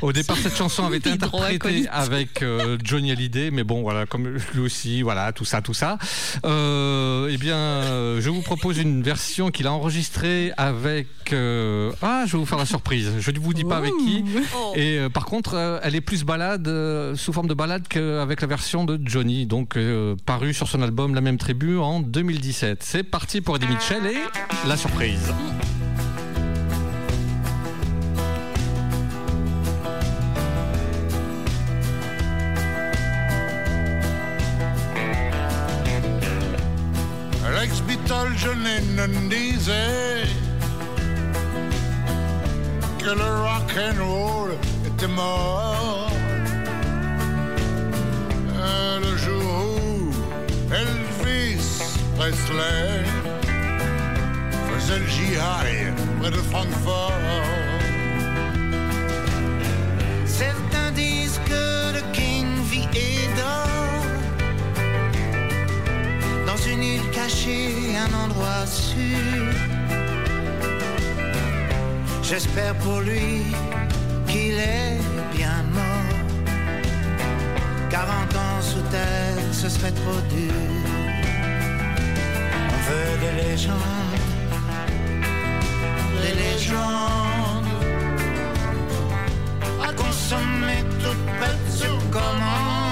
Au départ, cette chanson avait été interprétée avec euh, Hallyday, mais bon, voilà, comme lui aussi, voilà, tout ça, tout ça. Euh, eh bien, je vous propose une version qu'il a enregistrée avec. euh, ah, je vais vous faire la surprise. Je ne vous dis pas avec qui. Oh. Et euh, par contre, euh, elle est plus balade, euh, sous forme de balade qu'avec la version de Johnny, donc euh, paru sur son album La même tribu en 2017. C'est parti pour Eddie Mitchell et la surprise. Lennon disait que le rock and roll était mort. Euh, le jour où Elvis Presley faisait le jihad près de Francfort. Certains disent cachée, un endroit sûr. J'espère pour lui qu'il est bien mort. 40 ans sous terre, ce serait trop dur. On veut des légendes, des légendes à consommer toute sur commande.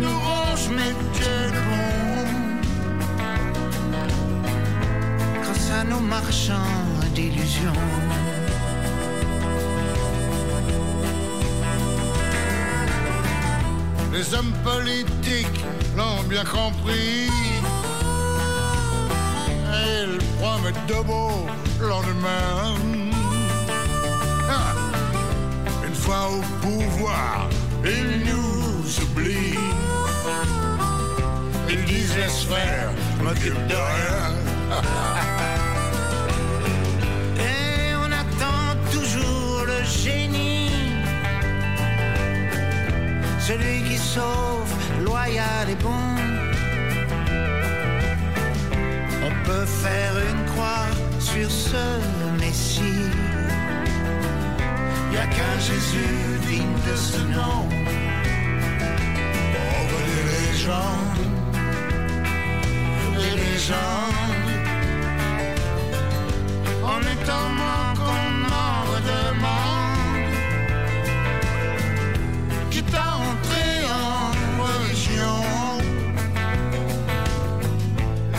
Nous mais est bon. Grâce à nos marchands d'illusions. Les hommes politiques l'ont bien compris. Ils promettent de beau lendemain. Ah, Une fois au pouvoir, ils nous oublient. Ils disent laisse faire, m'occupe de rien. (laughs) Et on attend toujours le génie. Celui qui sauve, loyal et bon. On peut faire une croix sur ce Messie. Y a qu'un Jésus digne de ce nom. Des légendes, Les légendes. En étant moins qu'on en redemande. Quitte à entrer en religion.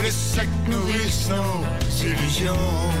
les sectes nourrissent nos illusions.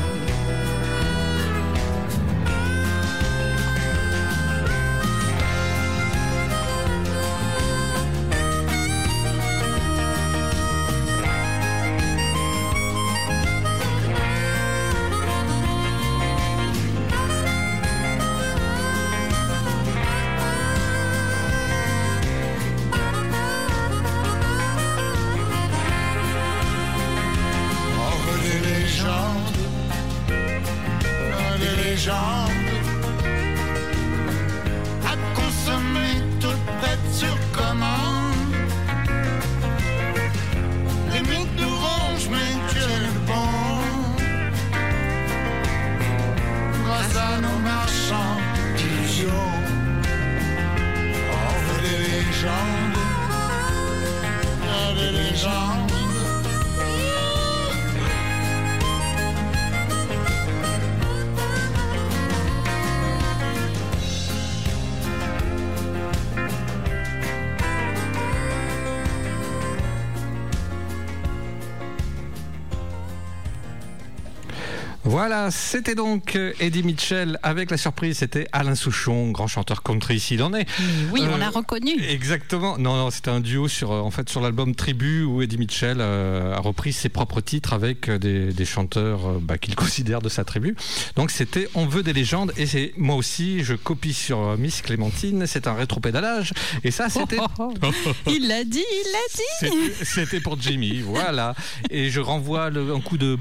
Voilà, c'était donc euh, Eddie Mitchell avec la surprise, c'était Alain Souchon, grand chanteur country s'il en est. Oui, on Euh, l'a reconnu. Exactement. Non, non, c'était un duo sur, euh, en fait, sur l'album Tribu où Eddie Mitchell euh, a repris ses propres titres avec euh, des, des chanteurs euh, bah, qu'il (laughs) considère de sa tribu. Donc c'était On veut des légendes et c'est moi aussi je copie sur euh, Miss Clémentine. C'est un rétropédalage et ça c'était. (laughs) Il l'a dit, il l'a dit. C'était- C'était pour Jimmy, voilà. Et je renvoie le- un coup de,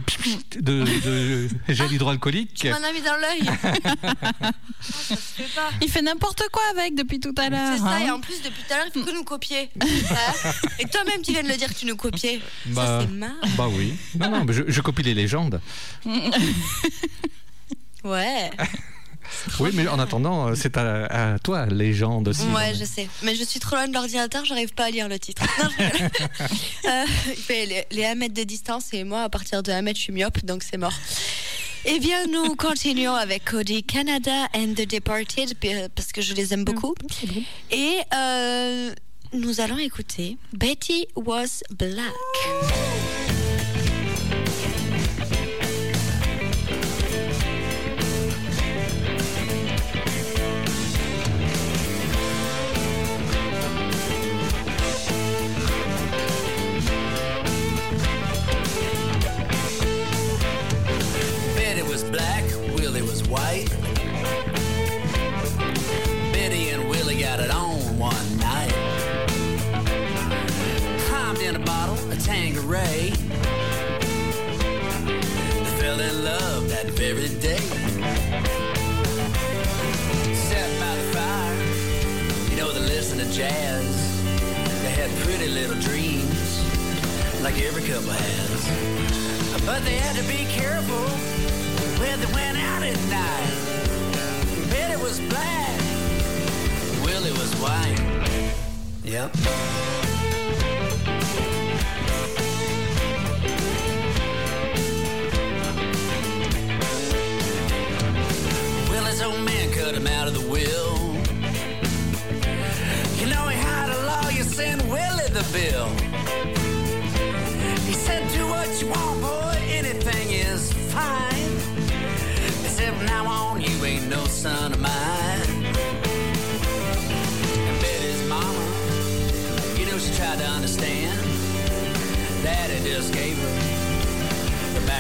de, de gel hydroalcoolique. Tu m'en as mis dans l'œil. (laughs) Oh. Il fait n'importe quoi avec depuis tout à l'heure. C'est ça, hein. et en plus, depuis tout à l'heure, il fait que nous copier. (laughs) Et toi-même, tu viens de le dire que tu nous copiais. Bah, Ça, c'est marrant. bah oui. Non, non, mais je, je copie les légendes. Ouais. (laughs) Oui, mais en attendant, euh, c'est à, à toi, légende aussi. Ouais, je sais. Mais je suis trop loin de l'ordinateur, j'arrive pas à lire le titre. Non. (laughs) Euh, il fait les, les 1 mètre de distance et moi, à partir de 1 mètre, je suis myope, donc c'est mort. Eh bien, nous (laughs) continuons avec Cody Canada and The Departed parce que je les aime beaucoup. Et euh, nous allons écouter Betty Was Black. Black, Willie was white. Betty and Willie got it on one night. Climbed in a bottle of Tanqueray. They fell in love that very day. Sat by the fire, you know they listen to jazz. They had pretty little dreams, like every couple has. But they had to be careful where they went out at night. Betty was black, Willie was white. Yep. Willie's old man cut him out of the will. You know he hired a lawyer, send Willie the bill.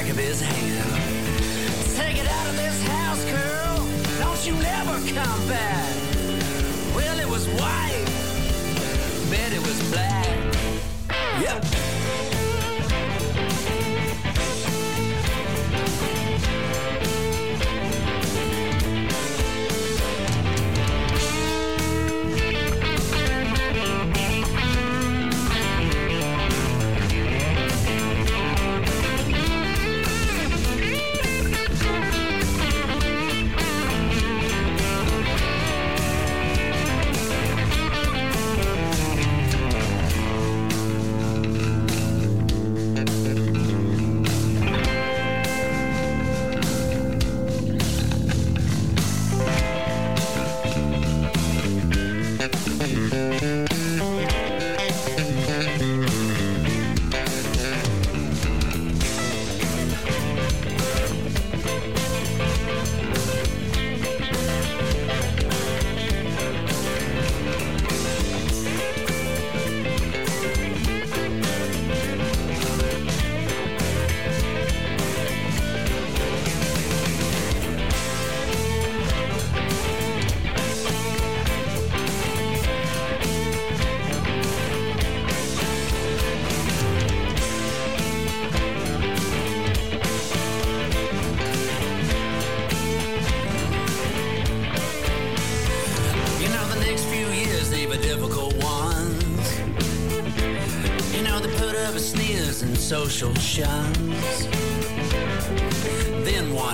Of his hand. Take it out of this house, girl. Don't you never come back. Willie was white, Betty was black. Yep.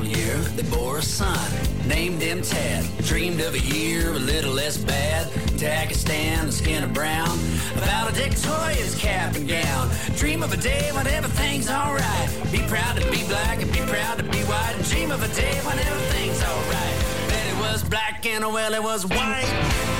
They bore a son, named him Tad. Dreamed of a year a little less bad. Takistan, the skin of brown. About a Valedictorian's cap and gown. Dream of a day when everything's alright. Be proud to be black and be proud to be white. Dream of a day when everything's alright. Betty was black and Willie was white.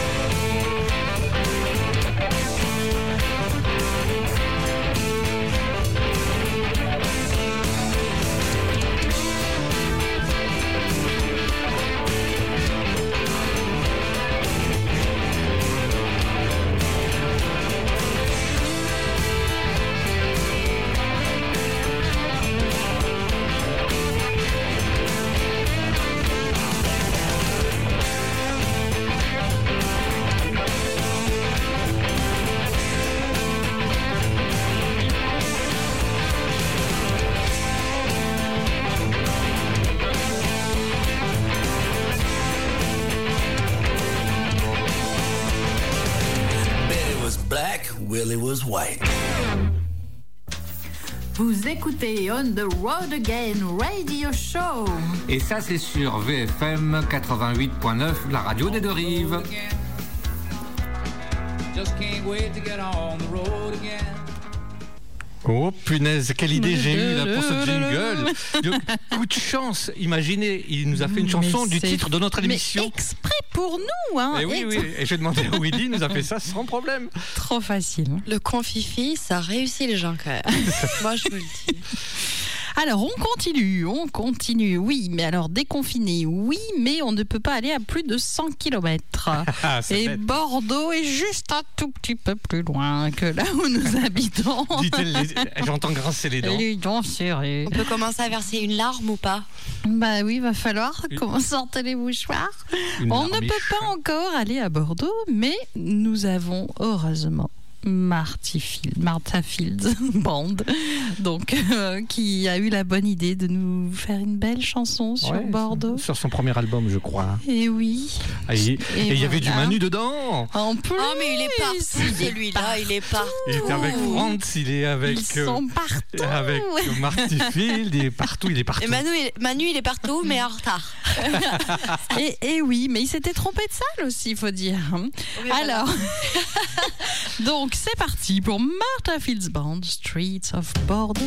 Vous écoutez On the Road Again Radio Show. Et ça, c'est sur VFM 88.9, la radio des deux rives. Just can't wait to get on the road again. Oh punaise, quelle idée j'ai eue là pour ce jingle. (laughs) De- Coup de chance, imaginez, il nous a fait une chanson Mais du titre de notre mais émission. exprès pour nous, hein. Et oui, oui, et j'ai demandé à (laughs) Willy, il nous a fait ça sans problème. Trop facile. Le confifi, ça réussit les gens quand même. (laughs) Moi, je vous le dis. Alors, on continue, on continue. Oui, mais alors déconfiné, oui, mais on ne peut pas aller à plus de 100 km. (laughs) Ah, Et bête. Bordeaux est juste un tout petit peu plus loin que là où nous (laughs) habitons. Les- (laughs) j'entends grincer les dents. Les dents serrées. On peut commencer à verser une larme ou pas? Bah oui, va falloir Une- comment sortir les mouchoirs. Une On ne peut pas encore aller à Bordeaux, mais nous avons heureusement Marty Field, Martha Fields (laughs) Band, donc euh, qui a eu la bonne idée de nous faire une belle chanson sur Ouais, Bordeaux. Sur son premier album, je crois. Et oui. Et et il y avait du. Manu dedans. En plus. Oh, mais il est partout, celui-là, il est partout. Il était avec Franz, il est avec. Ils euh, sont partout. Avec Marty Field, il est partout, il est partout. Et Manu, il- Manu, il est partout, mais en retard. (laughs) et, et oui, mais il s'était trompé de salle aussi, il faut dire. Alors, (laughs) donc c'est parti pour Martha Fields Band, Streets of Bordeaux.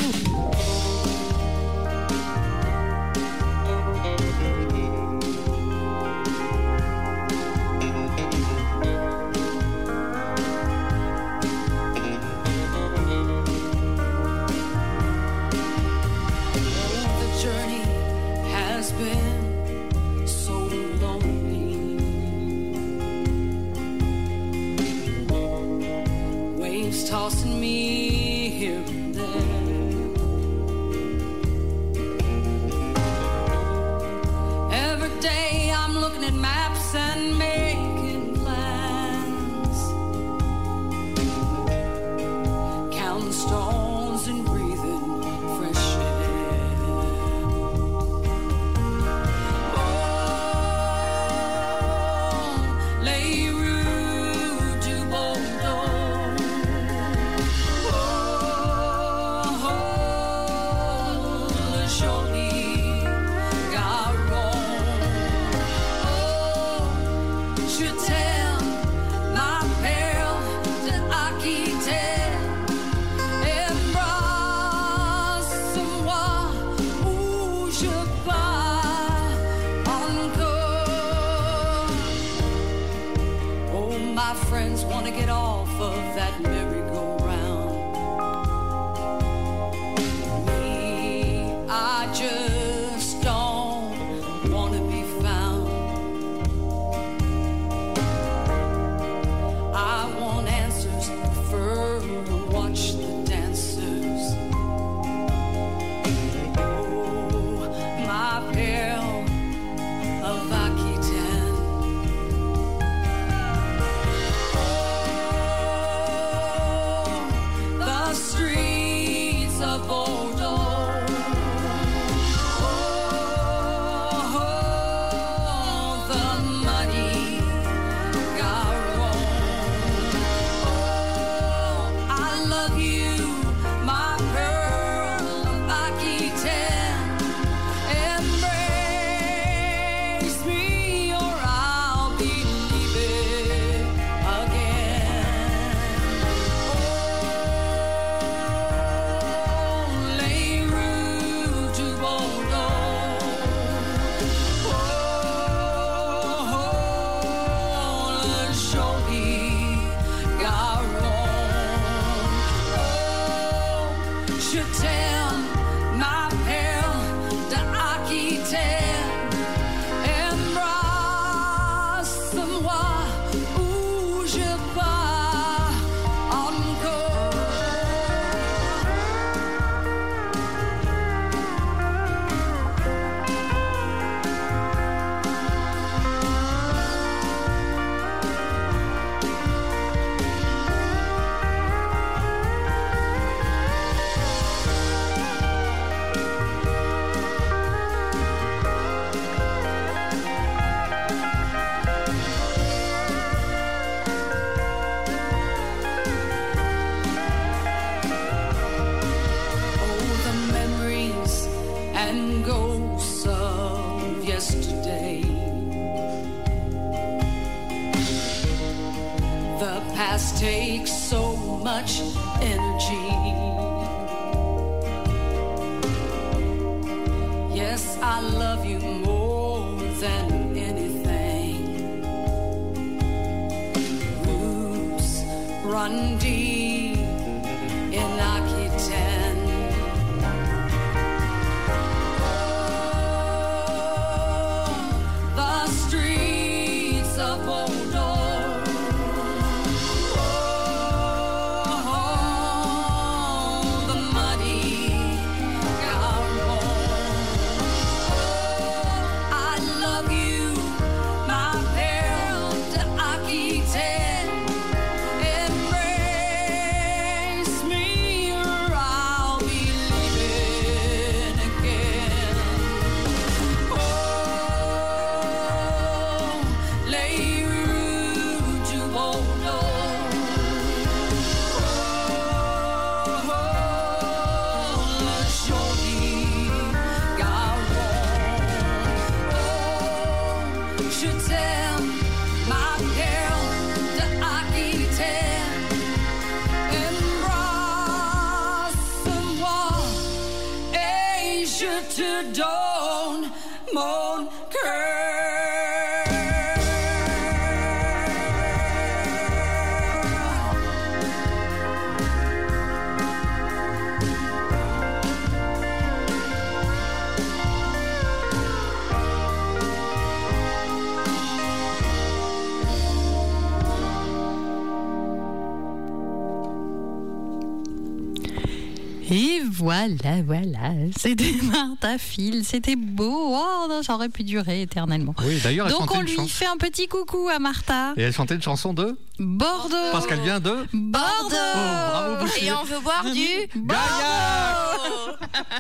Voilà, voilà, c'était (laughs) Martha Phil, c'était beau, oh, non, ça aurait pu durer éternellement. Oui, d'ailleurs, elle Donc on lui chanson. fait un petit coucou à Martha. Et elle chantait une chanson de Bordeaux. Parce qu'elle vient de Bordeaux. bravo, Boucher. Et on veut boire du Bordeaux.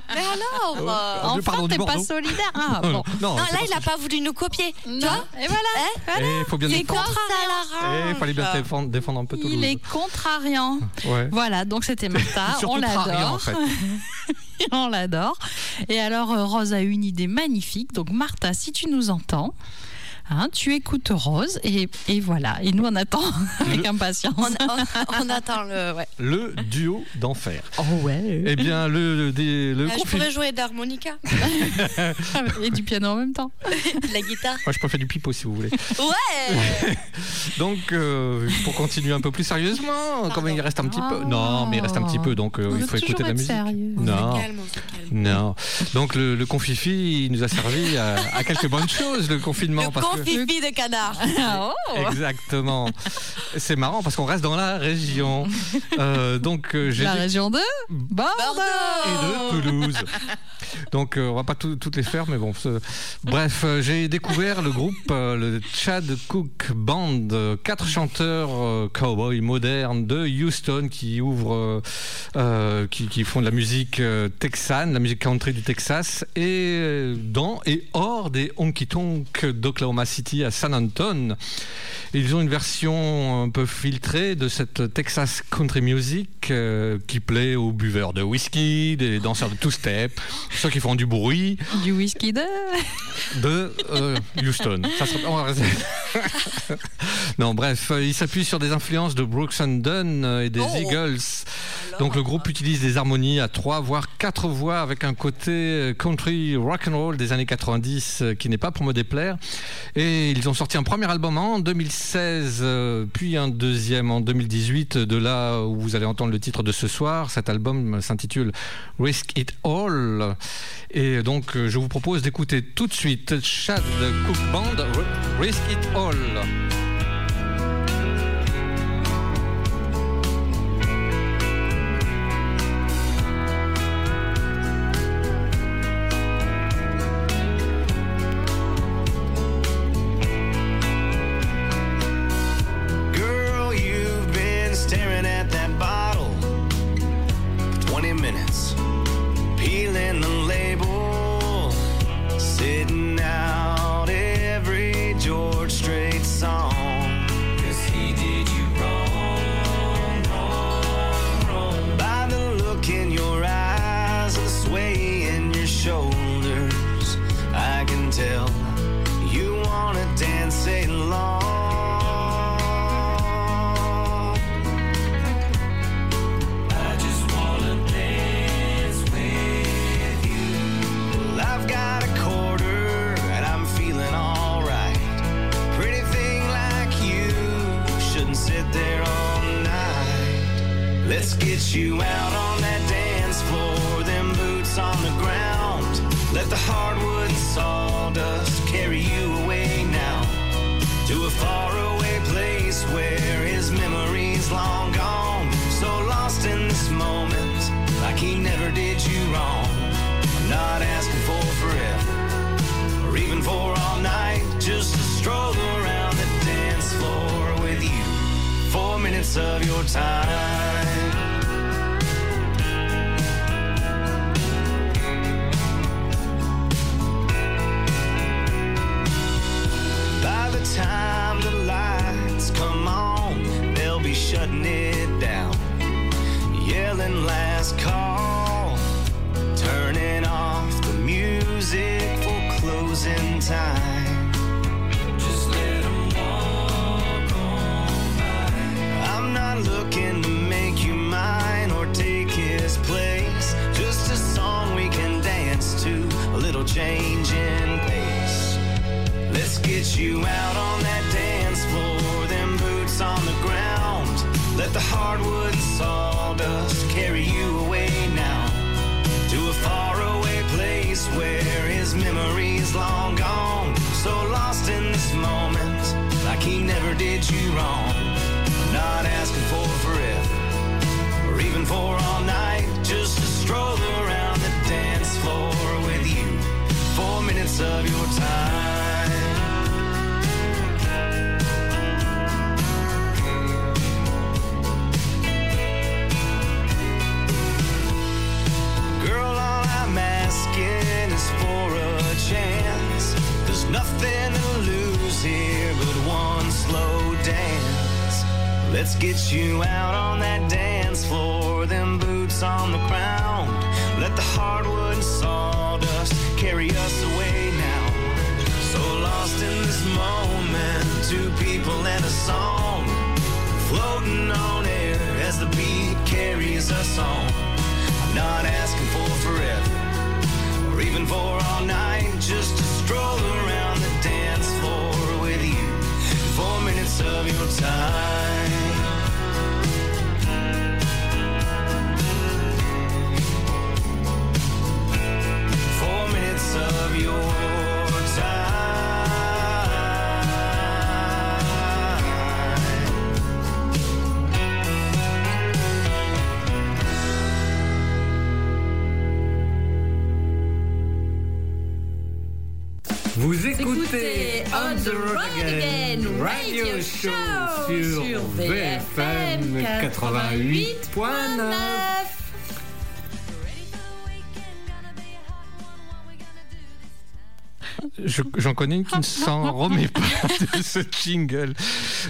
(laughs) Mais alors Oh, euh, Dieu, pardon, Enfin, du t'es pas Bordeaux. solidaire. Ah, (laughs) Non, bon. non, Non, c'est là, pas il n'a pas voulu nous copier. Tu vois Et voilà. Et il faut bien Il est défendre. contrariant. Et il fallait bien défendre, défendre un peu Toulouse. Il est contrariant. Ouais. Voilà, donc c'était Martha. (laughs) Surtout on l'adore. en fait. on l'adore. Et alors, euh, Rose a une idée magnifique. Donc, Martha, si tu nous entends, hein, tu écoutes Rose. Et, et voilà. Et nous, on attend (laughs) avec impatience. on, on- on attend le. Ouais. Le duo d'enfer. Oh ouais. Eh bien, le, le, le Ah, je pourrais jouer d'harmonica, (laughs) Et du piano en même temps. la guitare. Moi, je préfère du pipeau si vous voulez. Ouais (laughs) Donc, euh, pour continuer un peu plus sérieusement, comme il reste un petit peu. Non, mais il reste un petit peu, donc euh, il faut écouter de la musique. sérieux. Non. Calme, on se calme. Non. Donc, le, le confifi, il nous a servi à, à quelques bonnes choses, le confinement. Le parce confifi de canard. (laughs) Ah, oh. Exactement. C'est marrant parce qu'on reste dans la région. Euh, donc, euh, j'ai La dit- région de Bordeaux. et de Toulouse. Donc euh, on va pas tout- toutes les faire, mais bon. ce- Bref, euh, j'ai découvert le groupe, euh, le Chad Cook Band, euh, quatre chanteurs euh, cowboys modernes de Houston qui ouvrent, euh, euh, qui, qui font de la musique euh, texane, la musique country du Texas, et euh, dans et hors des honky tonk d'Oklahoma City à San Antonio. Ils ont une version un peu filtrée de cette Texas country music euh, qui plaît aux buveurs de whisky, des danseurs de two-step, ceux qui font du bruit Du whisky de. de euh, Houston. Ça (laughs) non, bref, euh, il s'appuie sur des influences de Brooks and Dunn et des Oh. Eagles. Donc le groupe utilise des harmonies à trois voire quatre voix avec un côté country rock and roll des années 90 euh, qui n'est pas pour me déplaire. Et ils ont sorti un premier album en 2016, euh, puis un deuxième en 2018. De là où vous allez entendre le titre de ce soir, cet album s'intitule Risk It All. Et donc euh, je vous propose d'écouter tout de suite Chad Cook Band Risk It All. night. 88.9. j'en je, connais une qui ne s'en (laughs) remet pas de ce jingle.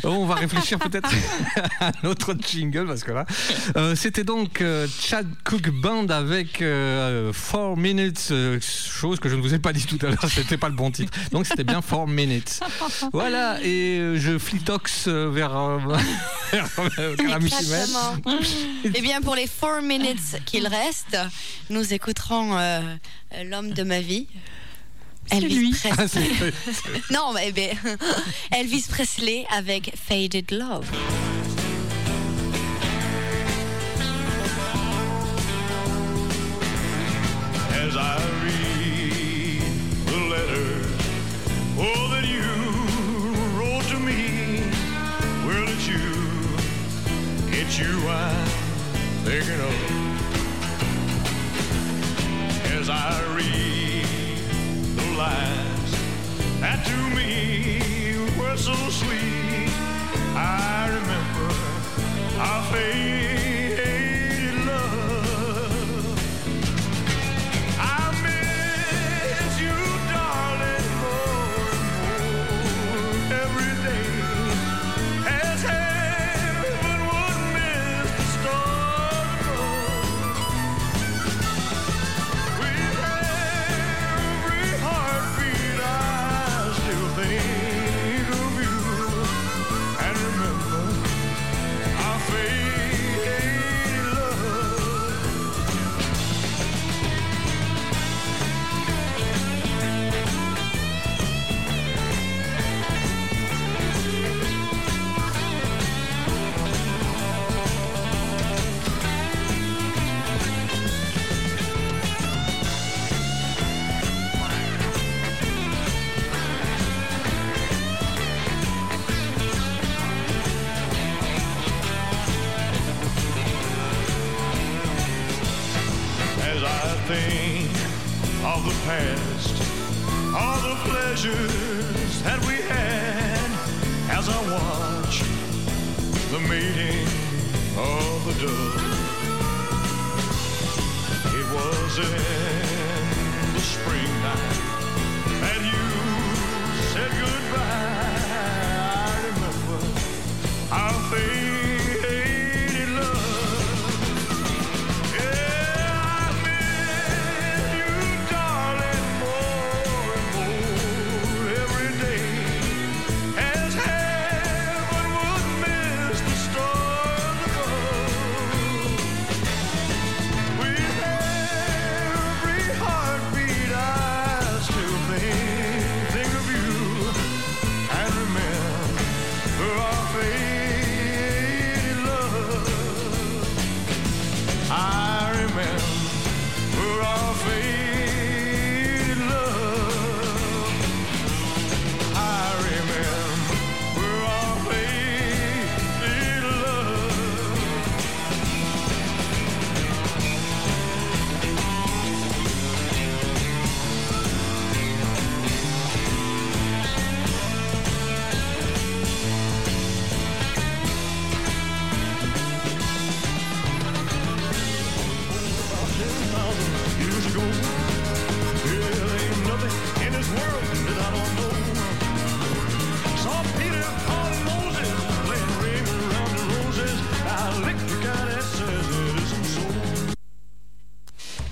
On va réfléchir peut-être (laughs) à un autre jingle parce que là. Euh, c'était donc euh, Chad Cook Band avec 4 euh, Minutes, euh, chose que je ne vous ai pas dit tout à l'heure. C'était pas le bon titre. Donc c'était bien 4 Minutes. Voilà, et je flitox vers, (laughs) vers Exactement. Eh bien pour les 4 Minutes qu'il reste, nous écouterons L'homme de ma vie Elvis Presley. (laughs) non, mais ben, (laughs) Elvis Presley avec Faded Love. As I read the letter, oh, that you wrote to me, well, it's you, it's you I'm thinking of. As I read. eyes that to me were so sweet. I remember our face. Think of the past, all the pleasures that we had as I watch the meeting of the dove. It was in the spring night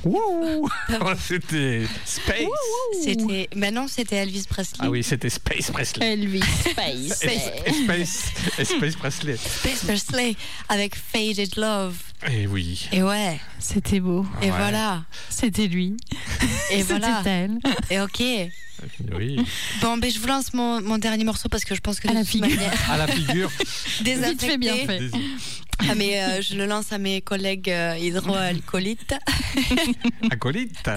(laughs) Wouh C'était Space. C'était. Ben non, c'était Elvis Presley. Ah oui, c'était Space Presley. Elvis (laughs) Space. Space, Space Presley. Space Presley avec Faded Love. Et oui. Et ouais. C'était beau. Et Ouais. voilà. C'était lui. Et (laughs) C'était voilà. elle. Et ok. Oui. Bon, ben je vous lance mon, mon dernier morceau parce que je pense que À la figure. manière- À la figure. Vite fait, bien fait. Ah, mais euh, je le lance à mes collègues euh, hydroalcoolites. (laughs) Acolyte.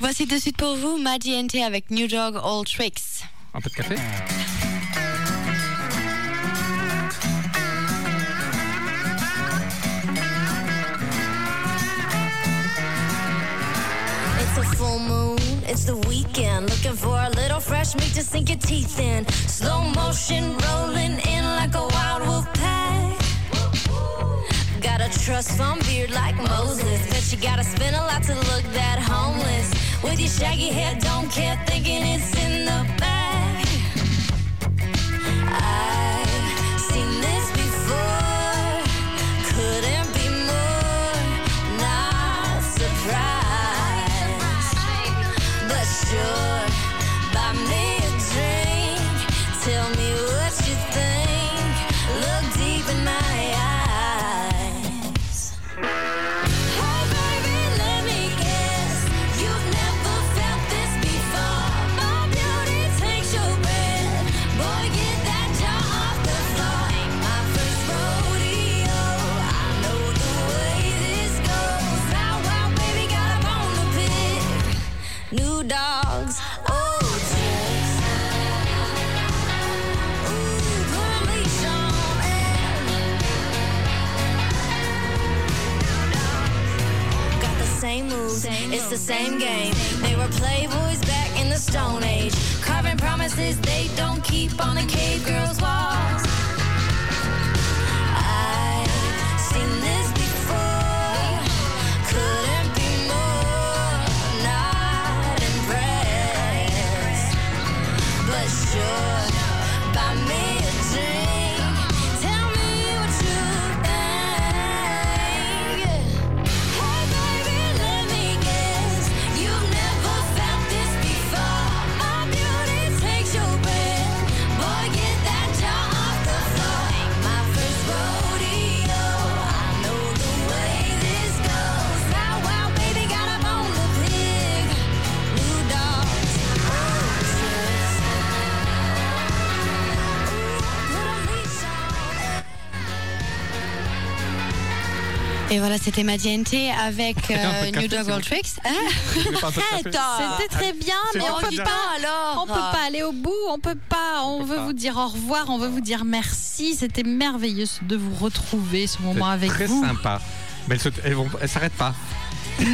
Voici de suite pour vous Maddie NT avec New Dog All Tricks. Un peu de café It's a full moon, it's the weekend. Looking for a little fresh meat to sink your teeth in. Slow motion rolling in like a wild wolf a trust fund beard like Moses. Bet you gotta spend a lot to look that homeless. With your shaggy hair, don't care, thinking it's in the back. The same game. They were playboys back in the Stone Age, carving promises they don't keep on the cave girls' walls. Et voilà, c'était Maddie NT avec (laughs) euh, New Dog bon. Tricks. Hein Arrête C'était très bien, mais on pas peut pas. alors. On peut pas aller au bout, on peut pas. On, veut pas. vous dire au revoir, on veut vous dire merci. C'était merveilleux de vous retrouver ce moment avec très vous. sympa. Mais elles elles s'arrêtent pas.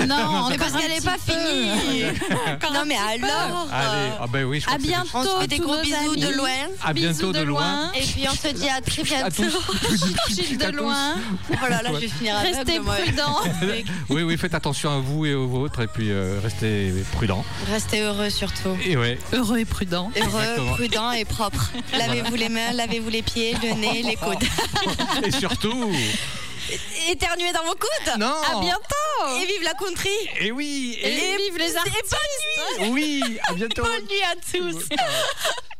Non, (laughs) (laughs) mais parce qu'elle n'est pas finie. Non, mais alors. Allez, ah ben oui, je crois À bientôt. On se fait des gros bisous de loin. À bientôt Bisous de loin. Et puis on se dit à très À bientôt. Gilles (laughs) de loin. Oh là là, je vais finir à Restez prudents. Oui, oui, faites attention à vous et aux vôtres et puis euh, restez prudents. Restez heureux surtout. Et ouais. Heureux et prudent. Heureux, Exactement. prudent et propre. Lavez-vous les mains, lavez-vous les pieds, le nez, les coudes. Et surtout. Éternuez dans vos coudes. Non. À bientôt. Et vive la country. Et oui. Et vive les artistes. Et bonne nuit. Oui, à bientôt. Bonne nuit à tous.